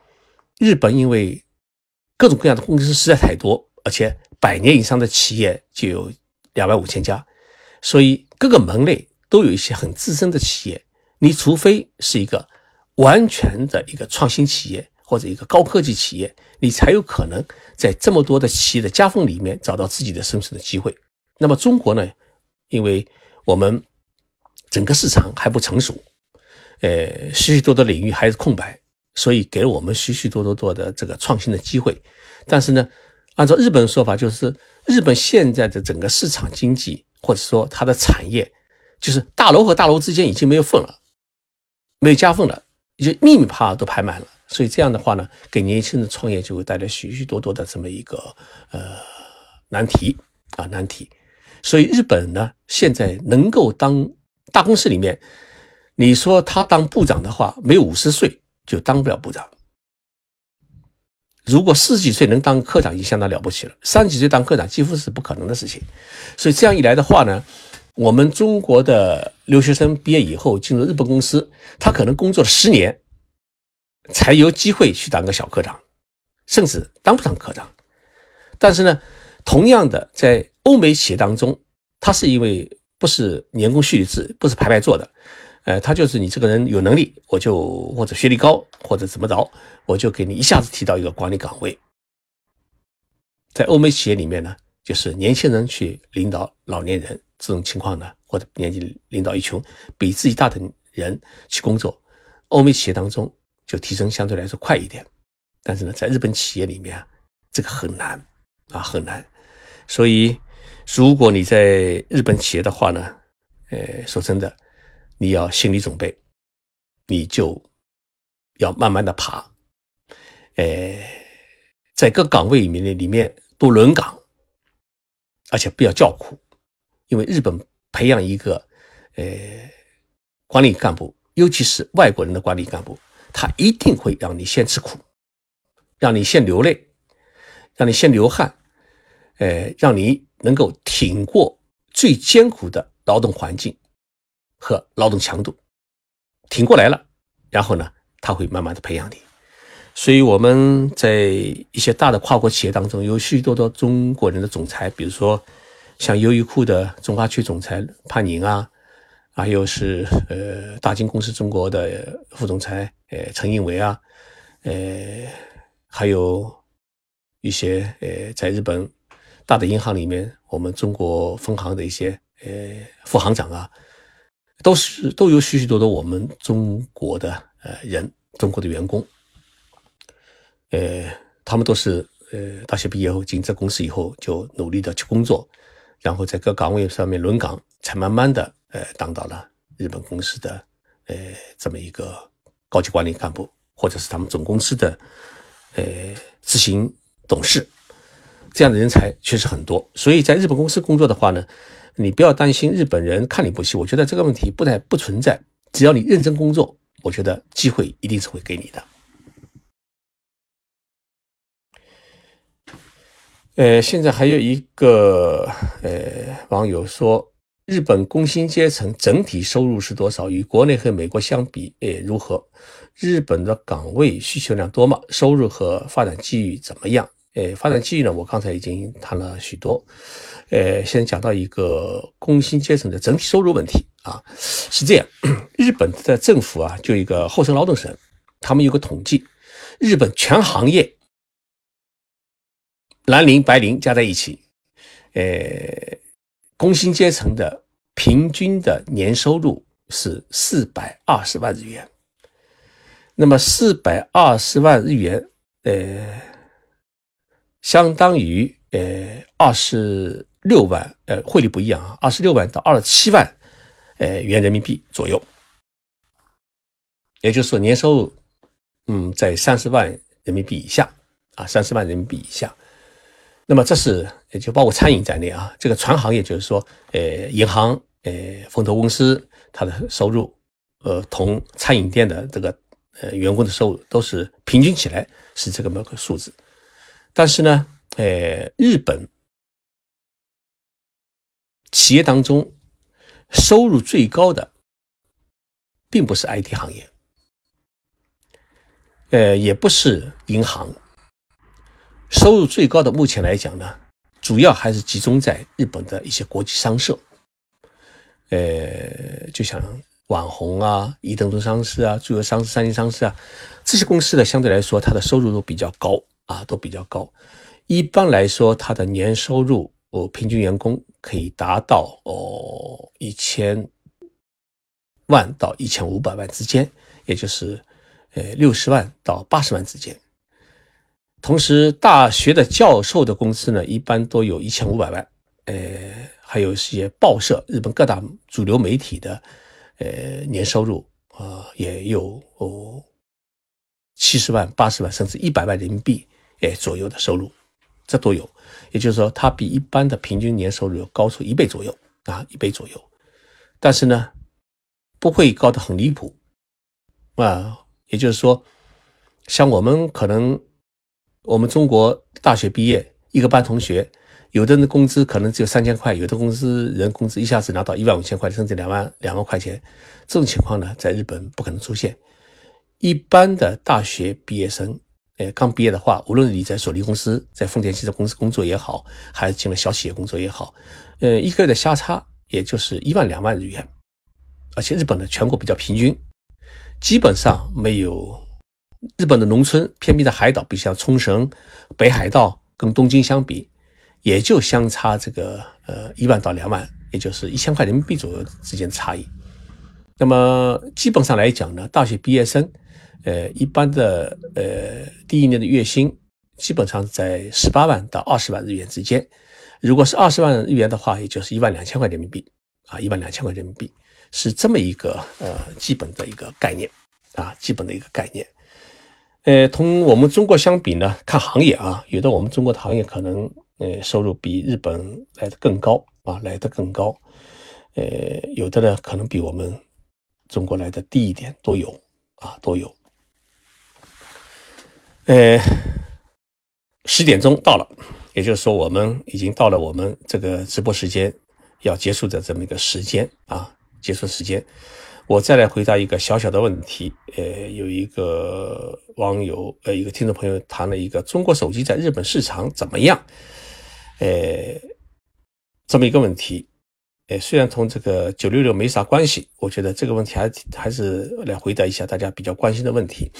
Speaker 1: 日本因为各种各样的公司实在太多，而且百年以上的企业就有两万五千家，所以各个门类都有一些很资深的企业。你除非是一个完全的一个创新企业或者一个高科技企业，你才有可能在这么多的企业的夹缝里面找到自己的生存的机会。那么中国呢？因为我们整个市场还不成熟，呃，许许多多领域还是空白。所以给了我们许许多多多的这个创新的机会，但是呢，按照日本的说法，就是日本现在的整个市场经济或者说它的产业，就是大楼和大楼之间已经没有缝了，没有夹缝了，就密密麻麻都排满了。所以这样的话呢，给年轻人创业就会带来许许多多的这么一个呃难题啊难题。所以日本呢，现在能够当大公司里面，你说他当部长的话，没有五十岁。就当不了部长。如果四十几岁能当科长，已经相当了不起了。三十几岁当科长几乎是不可能的事情。所以这样一来的话呢，我们中国的留学生毕业以后进入日本公司，他可能工作了十年，才有机会去当个小科长，甚至当不上科长。但是呢，同样的，在欧美企业当中，他是因为不是年功序列制，不是排排坐的。呃，他就是你这个人有能力，我就或者学历高，或者怎么着，我就给你一下子提到一个管理岗位。在欧美企业里面呢，就是年轻人去领导老年人这种情况呢，或者年纪领导一群比自己大的人去工作，欧美企业当中就提升相对来说快一点。但是呢，在日本企业里面，这个很难啊，很难。所以，如果你在日本企业的话呢，呃，说真的。你要心理准备，你就要慢慢的爬，呃，在各岗位里面的里面都轮岗，而且不要叫苦，因为日本培养一个呃管理干部，尤其是外国人的管理干部，他一定会让你先吃苦，让你先流泪，让你先流汗，呃，让你能够挺过最艰苦的劳动环境。和劳动强度，挺过来了，然后呢，他会慢慢的培养你。所以我们在一些大的跨国企业当中，有许许多多中国人的总裁，比如说像优衣库的中华区总裁潘宁啊，还有是呃大金公司中国的副总裁呃陈应伟啊，呃还有一些呃在日本大的银行里面，我们中国分行的一些呃副行长啊，都是都有许许多多我们中国的呃人，中国的员工。呃，他们都是呃大学毕业后进这公司以后就努力的去工作，然后在各岗位上面轮岗，才慢慢的呃当到了日本公司的呃这么一个高级管理干部，或者是他们总公司的呃执行董事，这样的人才确实很多。所以在日本公司工作的话呢，你不要担心日本人看你不起，我觉得这个问题不太不存在，只要你认真工作，我觉得机会一定是会给你的。呃，现在还有一个呃网友说，日本工薪阶层整体收入是多少？与国内和美国相比，呃如何？日本的岗位需求量多吗？收入和发展机遇怎么样？呃，发展机遇呢？我刚才已经谈了许多。呃，先讲到一个工薪阶层的整体收入问题啊，是这样，日本的政府啊，就一个厚生劳动省，他们有个统计，日本全行业。蓝领、白领加在一起，呃，工薪阶层的平均的年收入是四百二十万日元。那么四百二十万日元，呃，相当于呃二十六万，呃，汇率不一样啊，二十六万到二十七万，呃元人民币左右。也就是说，年收入，嗯，在三十万人民币以下啊，三十万人民币以下。那么这是也就包括餐饮在内啊，这个船行业就是说，呃，银行、呃，风投公司，它的收入，呃，同餐饮店的这个呃员工的收入都是平均起来是这个么个数字。但是呢，呃，日本企业当中收入最高的，并不是 IT 行业，呃，也不是银行。收入最高的，目前来讲呢，主要还是集中在日本的一些国际商社，呃，就像网红啊、伊藤忠商事啊、住友商事、三菱商事啊，这些公司呢，相对来说，它的收入都比较高啊，都比较高。一般来说，它的年收入哦，平均员工可以达到哦一千万到一千五百万之间，也就是呃六十万到八十万之间。同时，大学的教授的工资呢，一般都有一千五百万。呃，还有一些报社，日本各大主流媒体的，呃，年收入啊，也有哦七十万、八十万，甚至一百万人民币哎左右的收入，这都有。也就是说，它比一般的平均年收入高出一倍左右啊，一倍左右。但是呢，不会高的很离谱啊。也就是说，像我们可能。我们中国大学毕业，一个班同学，有的人工资可能只有三千块，有的公司人工资一下子拿到一万五千块，甚至两万两万块钱，这种情况呢，在日本不可能出现。一般的大学毕业生，呃，刚毕业的话，无论你在索尼公司、在丰田汽车公司工作也好，还是进了小企业工作也好，呃，一个月的相差也就是一万两万日元，而且日本的全国比较平均，基本上没有。日本的农村、偏僻的海岛，比如像冲绳、北海道，跟东京相比，也就相差这个呃一万到两万，也就是一千块人民币左右之间的差异。那么基本上来讲呢，大学毕业生，呃，一般的呃第一年的月薪基本上在十八万到二十万日元之间。如果是二十万日元的话，也就是一万两千块人民币啊，一万两千块人民币是这么一个呃基本的一个概念啊，基本的一个概念。呃，同我们中国相比呢，看行业啊，有的我们中国的行业可能呃收入比日本来的更高啊，来的更高，呃，有的呢可能比我们中国来的低一点，都有啊，都有。呃，十点钟到了，也就是说我们已经到了我们这个直播时间要结束的这么一个时间啊，结束时间。我再来回答一个小小的问题。呃，有一个网友，呃，一个听众朋友谈了一个中国手机在日本市场怎么样？呃，这么一个问题。呃，虽然同这个九六六没啥关系，我觉得这个问题还还是来回答一下大家比较关心的问题，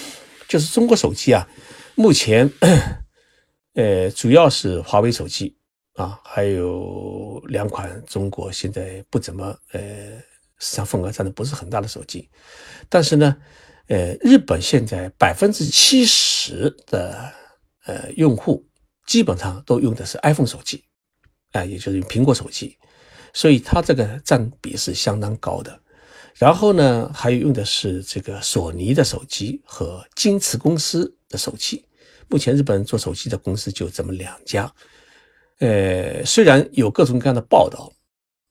Speaker 1: 就是中国手机啊，目前，呃，主要是华为手机啊，还有两款中国现在不怎么呃市场份额占的不是很大的手机，但是呢，呃，日本现在百分之七十的呃用户基本上都用的是 iPhone 手机，啊，也就是苹果手机。所以它这个占比是相当高的，然后呢，还有用的是这个索尼的手机和京瓷公司的手机。目前日本做手机的公司就这么两家。呃，虽然有各种各样的报道，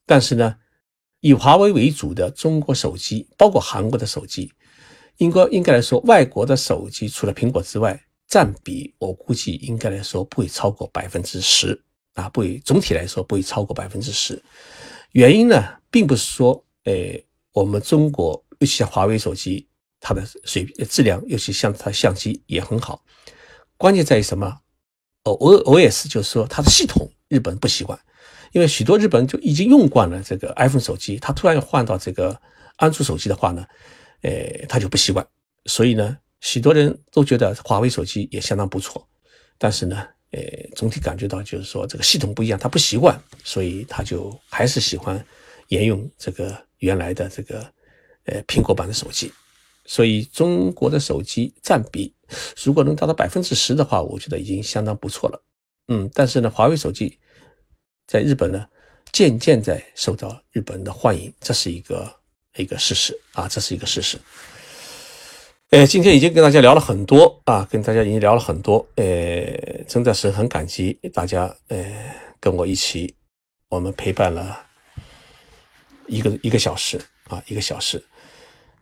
Speaker 1: 但是呢，以华为为主的中国手机，包括韩国的手机，应该应该来说，外国的手机除了苹果之外，占比我估计应该来说不会超过百分之十。啊，不会，总体来说不会超过百分之十。原因呢，并不是说，呃，我们中国尤其像华为手机，它的水质量，尤其像它相机也很好。关键在于什么？O O S 就是说它的系统，日本不习惯，因为许多日本就已经用惯了这个 iPhone 手机，他突然要换到这个安卓手机的话呢，呃，他就不习惯。所以呢，许多人都觉得华为手机也相当不错，但是呢。呃，总体感觉到就是说这个系统不一样，他不习惯，所以他就还是喜欢沿用这个原来的这个呃苹果版的手机。所以中国的手机占比如果能达到百分之十的话，我觉得已经相当不错了。嗯，但是呢，华为手机在日本呢渐渐在受到日本人的欢迎，这是一个一个事实啊，这是一个事实。呃，今天已经跟大家聊了很多啊，跟大家已经聊了很多，呃，真的是很感激大家，呃，跟我一起，我们陪伴了一个一个小时啊，一个小时，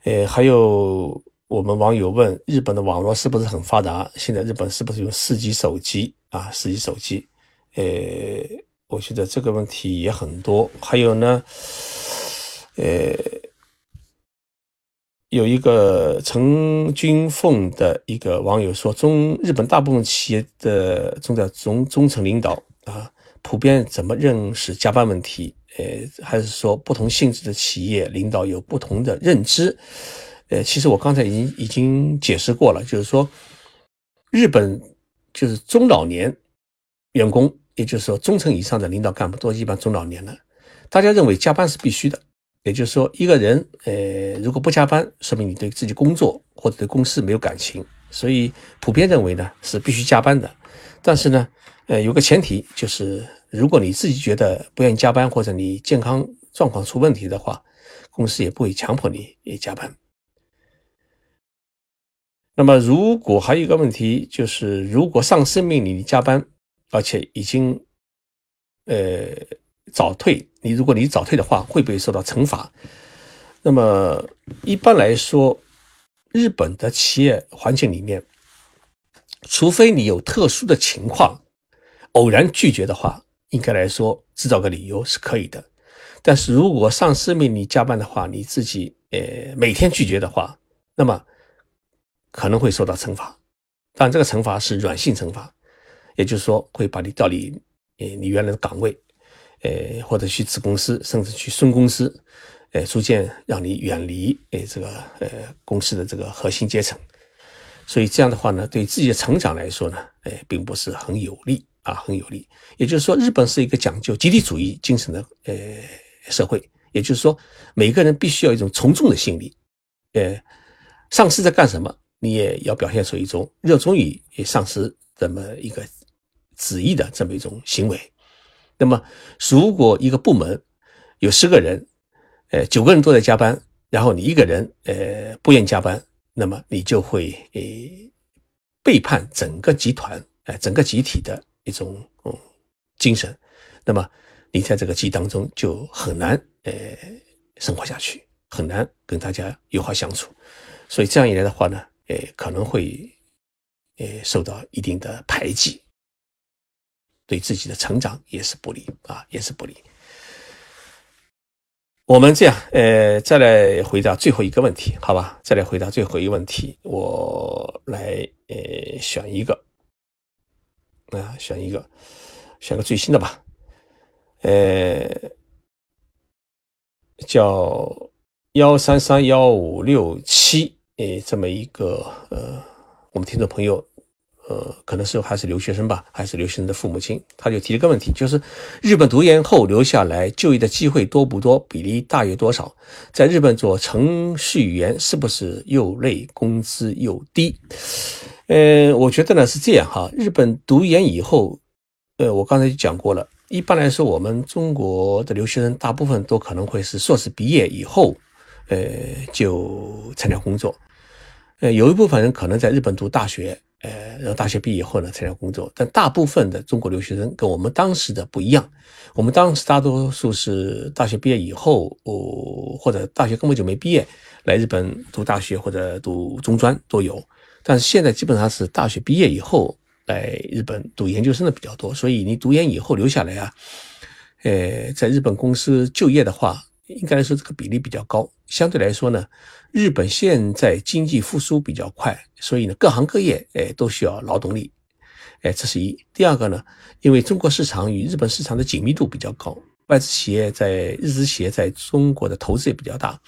Speaker 1: 呃，还有我们网友问日本的网络是不是很发达？现在日本是不是用四 G 手机啊？四 G 手机，呃，我觉得这个问题也很多。还有呢，呃。有一个陈君凤的一个网友说，中日本大部分企业的中的中中层领导啊，普遍怎么认识加班问题？呃，还是说不同性质的企业领导有不同的认知？呃，其实我刚才已经已经解释过了，就是说，日本就是中老年员工，也就是说中层以上的领导干部都一般中老年了，大家认为加班是必须的。也就是说，一个人，呃，如果不加班，说明你对自己工作或者对公司没有感情，所以普遍认为呢是必须加班的。但是呢，呃，有个前提就是，如果你自己觉得不愿意加班，或者你健康状况出问题的话，公司也不会强迫你也加班。那么，如果还有一个问题就是，如果上司命令你加班，而且已经，呃。早退，你如果你早退的话，会不会受到惩罚？那么一般来说，日本的企业环境里面，除非你有特殊的情况，偶然拒绝的话，应该来说制造个理由是可以的。但是如果上司命令你加班的话，你自己呃每天拒绝的话，那么可能会受到惩罚。但这个惩罚是软性惩罚，也就是说会把你调离呃你原来的岗位。呃，或者去子公司，甚至去孙公司，呃，逐渐让你远离呃这个呃公司的这个核心阶层，所以这样的话呢，对自己的成长来说呢，呃，并不是很有利啊，很有利。也就是说，日本是一个讲究集体主义精神的呃社会，也就是说，每个人必须要一种从众的心理，呃，上司在干什么，你也要表现出一种热衷于上司这么一个旨意的这么一种行为。那么，如果一个部门有十个人，呃，九个人都在加班，然后你一个人，呃，不愿加班，那么你就会呃背叛整个集团，呃，整个集体的一种嗯精神，那么你在这个集当中就很难呃生活下去，很难跟大家友好相处，所以这样一来的话呢，呃，可能会呃受到一定的排挤。对自己的成长也是不利啊，也是不利。我们这样，呃，再来回答最后一个问题，好吧？再来回答最后一个问题，我来，呃，选一个，啊，选一个，选个最新的吧，呃，叫幺三三幺五六七，呃，这么一个，呃，我们听众朋友。呃，可能是还是留学生吧，还是留学生的父母亲，他就提了个问题，就是日本读研后留下来就业的机会多不多，比例大约多少？在日本做程序员是不是又累，工资又低？呃，我觉得呢是这样哈，日本读研以后，呃，我刚才就讲过了，一般来说，我们中国的留学生大部分都可能会是硕士毕业以后，呃，就参加工作，呃，有一部分人可能在日本读大学。呃，然后大学毕业以后呢，参加工作。但大部分的中国留学生跟我们当时的不一样，我们当时大多数是大学毕业以后，哦，或者大学根本就没毕业，来日本读大学或者读中专都有。但是现在基本上是大学毕业以后来日本读研究生的比较多。所以你读研以后留下来啊，呃，在日本公司就业的话，应该来说这个比例比较高。相对来说呢。日本现在经济复苏比较快，所以呢，各行各业哎都需要劳动力，哎，这是一。第二个呢，因为中国市场与日本市场的紧密度比较高，外资企业在日资企业在中国的投资也比较大，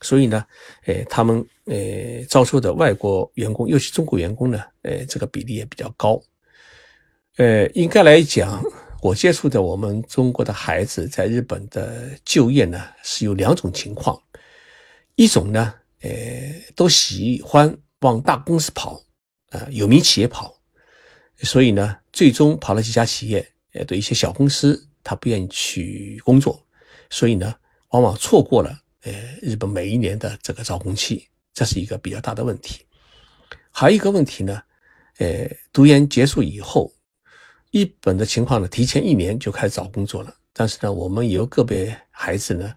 Speaker 1: 所以呢，哎，他们呃招收的外国员工，尤其中国员工呢，呃，这个比例也比较高。呃，应该来讲，我接触的我们中国的孩子在日本的就业呢，是有两种情况，一种呢。呃，都喜欢往大公司跑，啊，有名企业跑，所以呢，最终跑了几家企业，呃，对一些小公司，他不愿意去工作，所以呢，往往错过了呃日本每一年的这个招工期，这是一个比较大的问题。还有一个问题呢，呃，读研结束以后，日本的情况呢，提前一年就开始找工作了，但是呢，我们有个别孩子呢，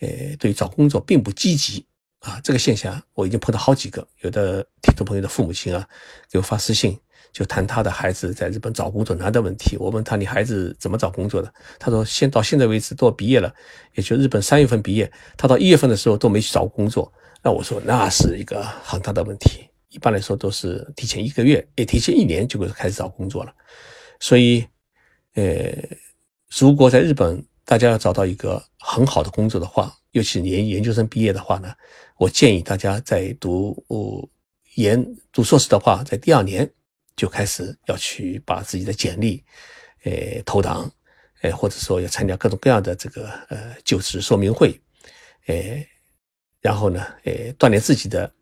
Speaker 1: 呃，对找工作并不积极。啊，这个现象我已经碰到好几个，有的听众朋友的父母亲啊，给我发私信，就谈他的孩子在日本找工作难的问题。我问他，你孩子怎么找工作的？他说，现到现在为止都毕业了，也就日本三月份毕业，他到一月份的时候都没去找工作。那我说，那是一个很大的问题。一般来说都是提前一个月，也提前一年就会开始找工作了。所以，呃，如果在日本大家要找到一个很好的工作的话，尤其研研究生毕业的话呢。我建议大家在读研、读硕士的话，在第二年就开始要去把自己的简历，呃，投档，呃，或者说要参加各种各样的这个呃就职说明会，呃，然后呢，呃，锻炼自己的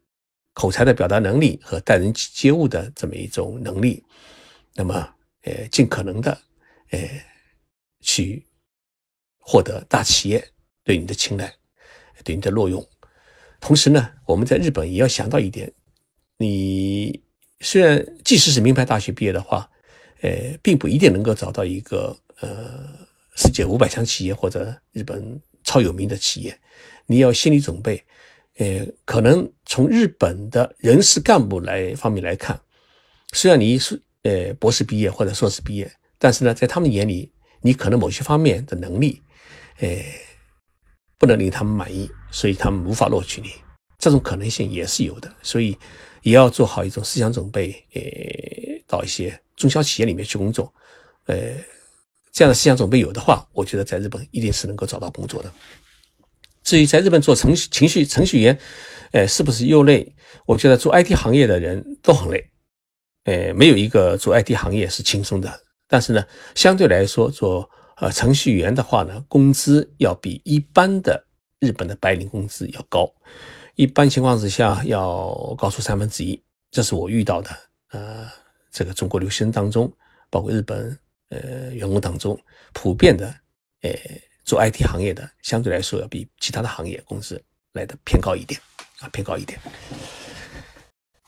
Speaker 1: 口才的表达能力和待人接物的这么一种能力，那么，呃，尽可能的，呃，去获得大企业对你的青睐，对你的录用。同时呢，我们在日本也要想到一点，你虽然即使是名牌大学毕业的话，呃，并不一定能够找到一个呃世界五百强企业或者日本超有名的企业，你要心理准备，呃，可能从日本的人事干部来方面来看，虽然你是呃博士毕业或者硕士毕业，但是呢，在他们眼里，你可能某些方面的能力，呃。不能令他们满意，所以他们无法录取你。这种可能性也是有的，所以也要做好一种思想准备。呃，到一些中小企业里面去工作，呃，这样的思想准备有的话，我觉得在日本一定是能够找到工作的。至于在日本做程序程序程序员，呃，是不是又累？我觉得做 IT 行业的人都很累，呃，没有一个做 IT 行业是轻松的。但是呢，相对来说做。呃，程序员的话呢，工资要比一般的日本的白领工资要高，一般情况之下要高出三分之一。这是我遇到的，呃，这个中国留学生当中，包括日本呃员工当中，普遍的，呃，做 IT 行业的，相对来说要比其他的行业工资来的偏高一点，啊，偏高一点。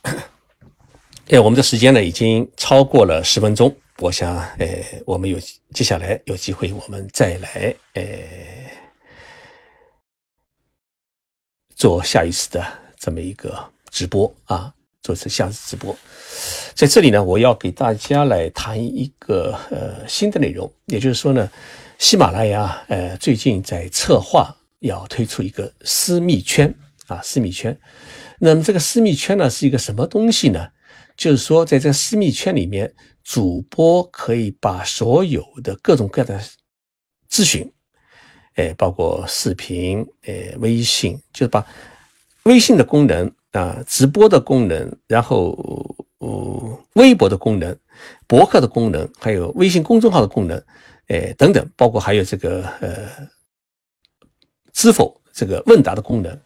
Speaker 1: 哎，我们的时间呢，已经超过了十分钟。我想，呃，我们有接下来有机会，我们再来，呃，做下一次的这么一个直播啊，做次下次直播。在这里呢，我要给大家来谈一个呃新的内容，也就是说呢，喜马拉雅呃最近在策划要推出一个私密圈啊，私密圈。那么这个私密圈呢是一个什么东西呢？就是说，在这私密圈里面，主播可以把所有的各种各样的咨询，哎，包括视频，哎，微信，就是把微信的功能啊，直播的功能，然后呃，微博的功能，博客的功能，还有微信公众号的功能，哎，等等，包括还有这个呃，知否这个问答的功能。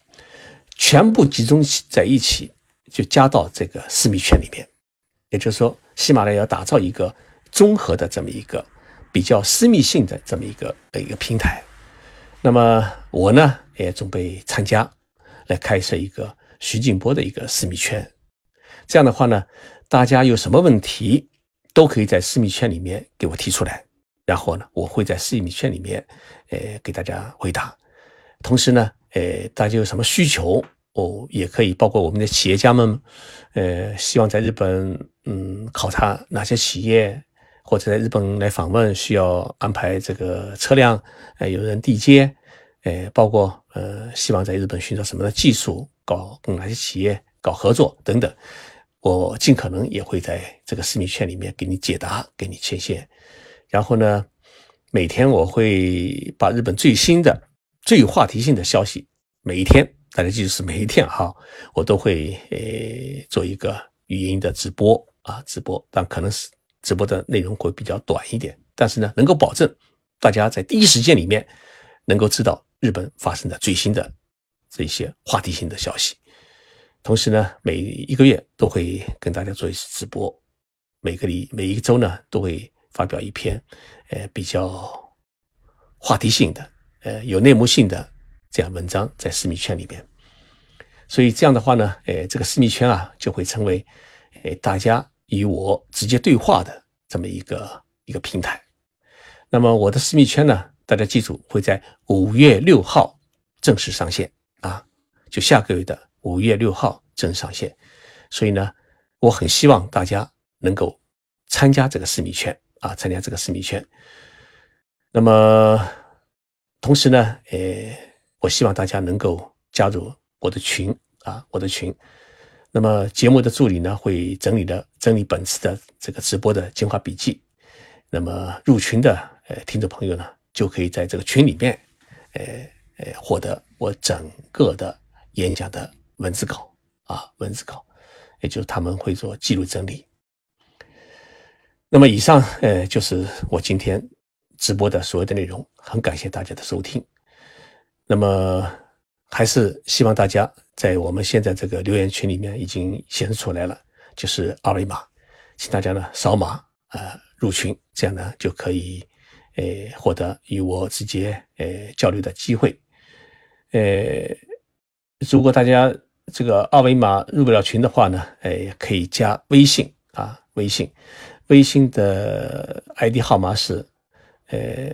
Speaker 1: 全部集中在一起，就加到这个私密圈里面。也就是说，喜马拉雅要打造一个综合的这么一个比较私密性的这么一个一个平台。那么我呢也准备参加，来开设一个徐静波的一个私密圈。这样的话呢，大家有什么问题都可以在私密圈里面给我提出来，然后呢，我会在私密圈里面，呃，给大家回答。同时呢。呃，大家有什么需求哦，也可以包括我们的企业家们，呃，希望在日本嗯考察哪些企业，或者在日本来访问，需要安排这个车辆，呃，有人递接，呃，包括呃，希望在日本寻找什么的技术，搞跟哪些企业搞合作等等，我尽可能也会在这个私密圈里面给你解答，给你牵线。然后呢，每天我会把日本最新的。最有话题性的消息，每一天，大家记住是每一天哈，我都会呃做一个语音的直播啊，直播，但可能是直播的内容会比较短一点，但是呢，能够保证大家在第一时间里面能够知道日本发生的最新的这些话题性的消息。同时呢，每一个月都会跟大家做一次直播，每个礼每一周呢都会发表一篇呃比较话题性的。呃，有内幕性的这样文章在私密圈里边，所以这样的话呢，呃，这个私密圈啊就会成为，呃，大家与我直接对话的这么一个一个平台。那么我的私密圈呢，大家记住会在五月六号正式上线啊，就下个月的五月六号正式上线。所以呢，我很希望大家能够参加这个私密圈啊，参加这个私密圈。那么。同时呢，呃，我希望大家能够加入我的群啊，我的群。那么节目的助理呢，会整理的整理本次的这个直播的精华笔记。那么入群的呃听众朋友呢，就可以在这个群里面，呃呃获得我整个的演讲的文字稿啊，文字稿，也就是他们会做记录整理。那么以上呃就是我今天。直播的所有的内容，很感谢大家的收听。那么，还是希望大家在我们现在这个留言群里面已经显示出来了，就是二维码，请大家呢扫码呃入群，这样呢就可以呃获得与我直接呃交流的机会。呃，如果大家这个二维码入不了群的话呢，呃可以加微信啊，微信，微信的 ID 号码是。呃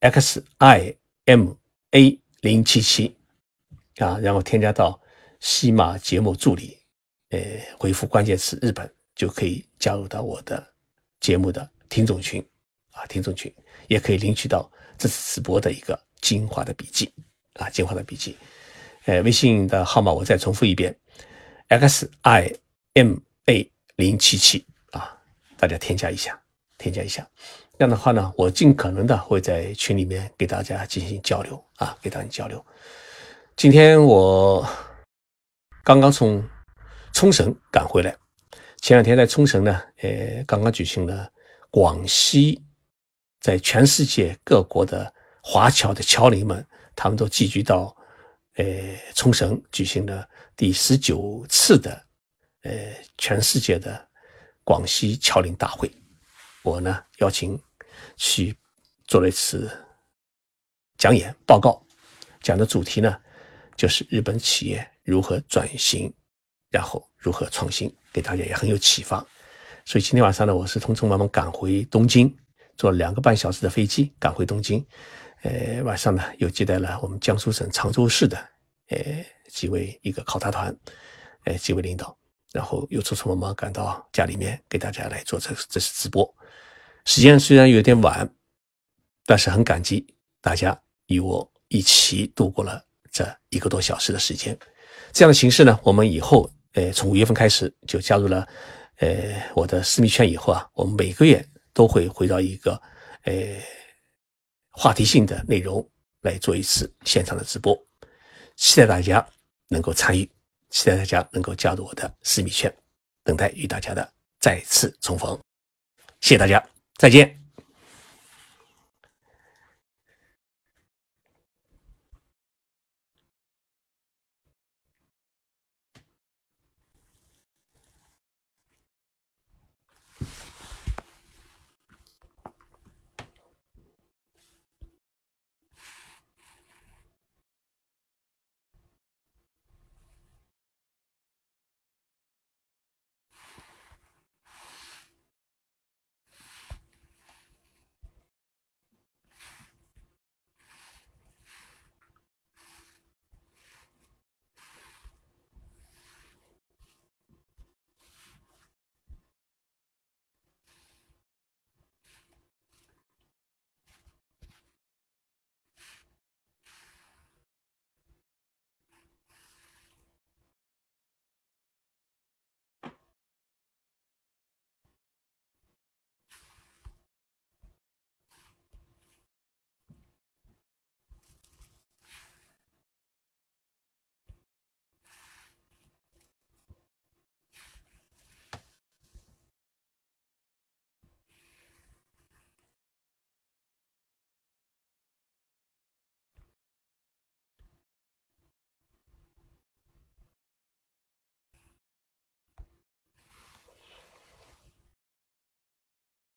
Speaker 1: ，X I M A 零七七啊，然后添加到西马节目助理，呃，回复关键词日本就可以加入到我的节目的听众群啊，听众群也可以领取到这次直播的一个精华的笔记啊，精华的笔记。呃，微信的号码我再重复一遍，X I M A 零七七啊，大家添加一下，添加一下。这样的话呢，我尽可能的会在群里面给大家进行交流啊，给大家交流。今天我刚刚从冲绳赶回来，前两天在冲绳呢，呃，刚刚举行了广西在全世界各国的华侨的侨领们，他们都聚集到呃冲绳举行了第十九次的呃全世界的广西侨领大会，我呢邀请。去做了一次讲演报告，讲的主题呢，就是日本企业如何转型，然后如何创新，给大家也很有启发。所以今天晚上呢，我是匆匆忙忙赶回东京，坐两个半小时的飞机赶回东京。呃，晚上呢又接待了我们江苏省常州市的呃几位一个考察团，呃几位领导，然后又匆匆忙忙赶到家里面给大家来做这这次直播。时间虽然有点晚，但是很感激大家与我一起度过了这一个多小时的时间。这样的形式呢，我们以后，呃，从五月份开始就加入了，呃，我的私密圈以后啊，我们每个月都会回到一个，呃，话题性的内容来做一次现场的直播，期待大家能够参与，期待大家能够加入我的私密圈，等待与大家的再次重逢。谢谢大家，再见。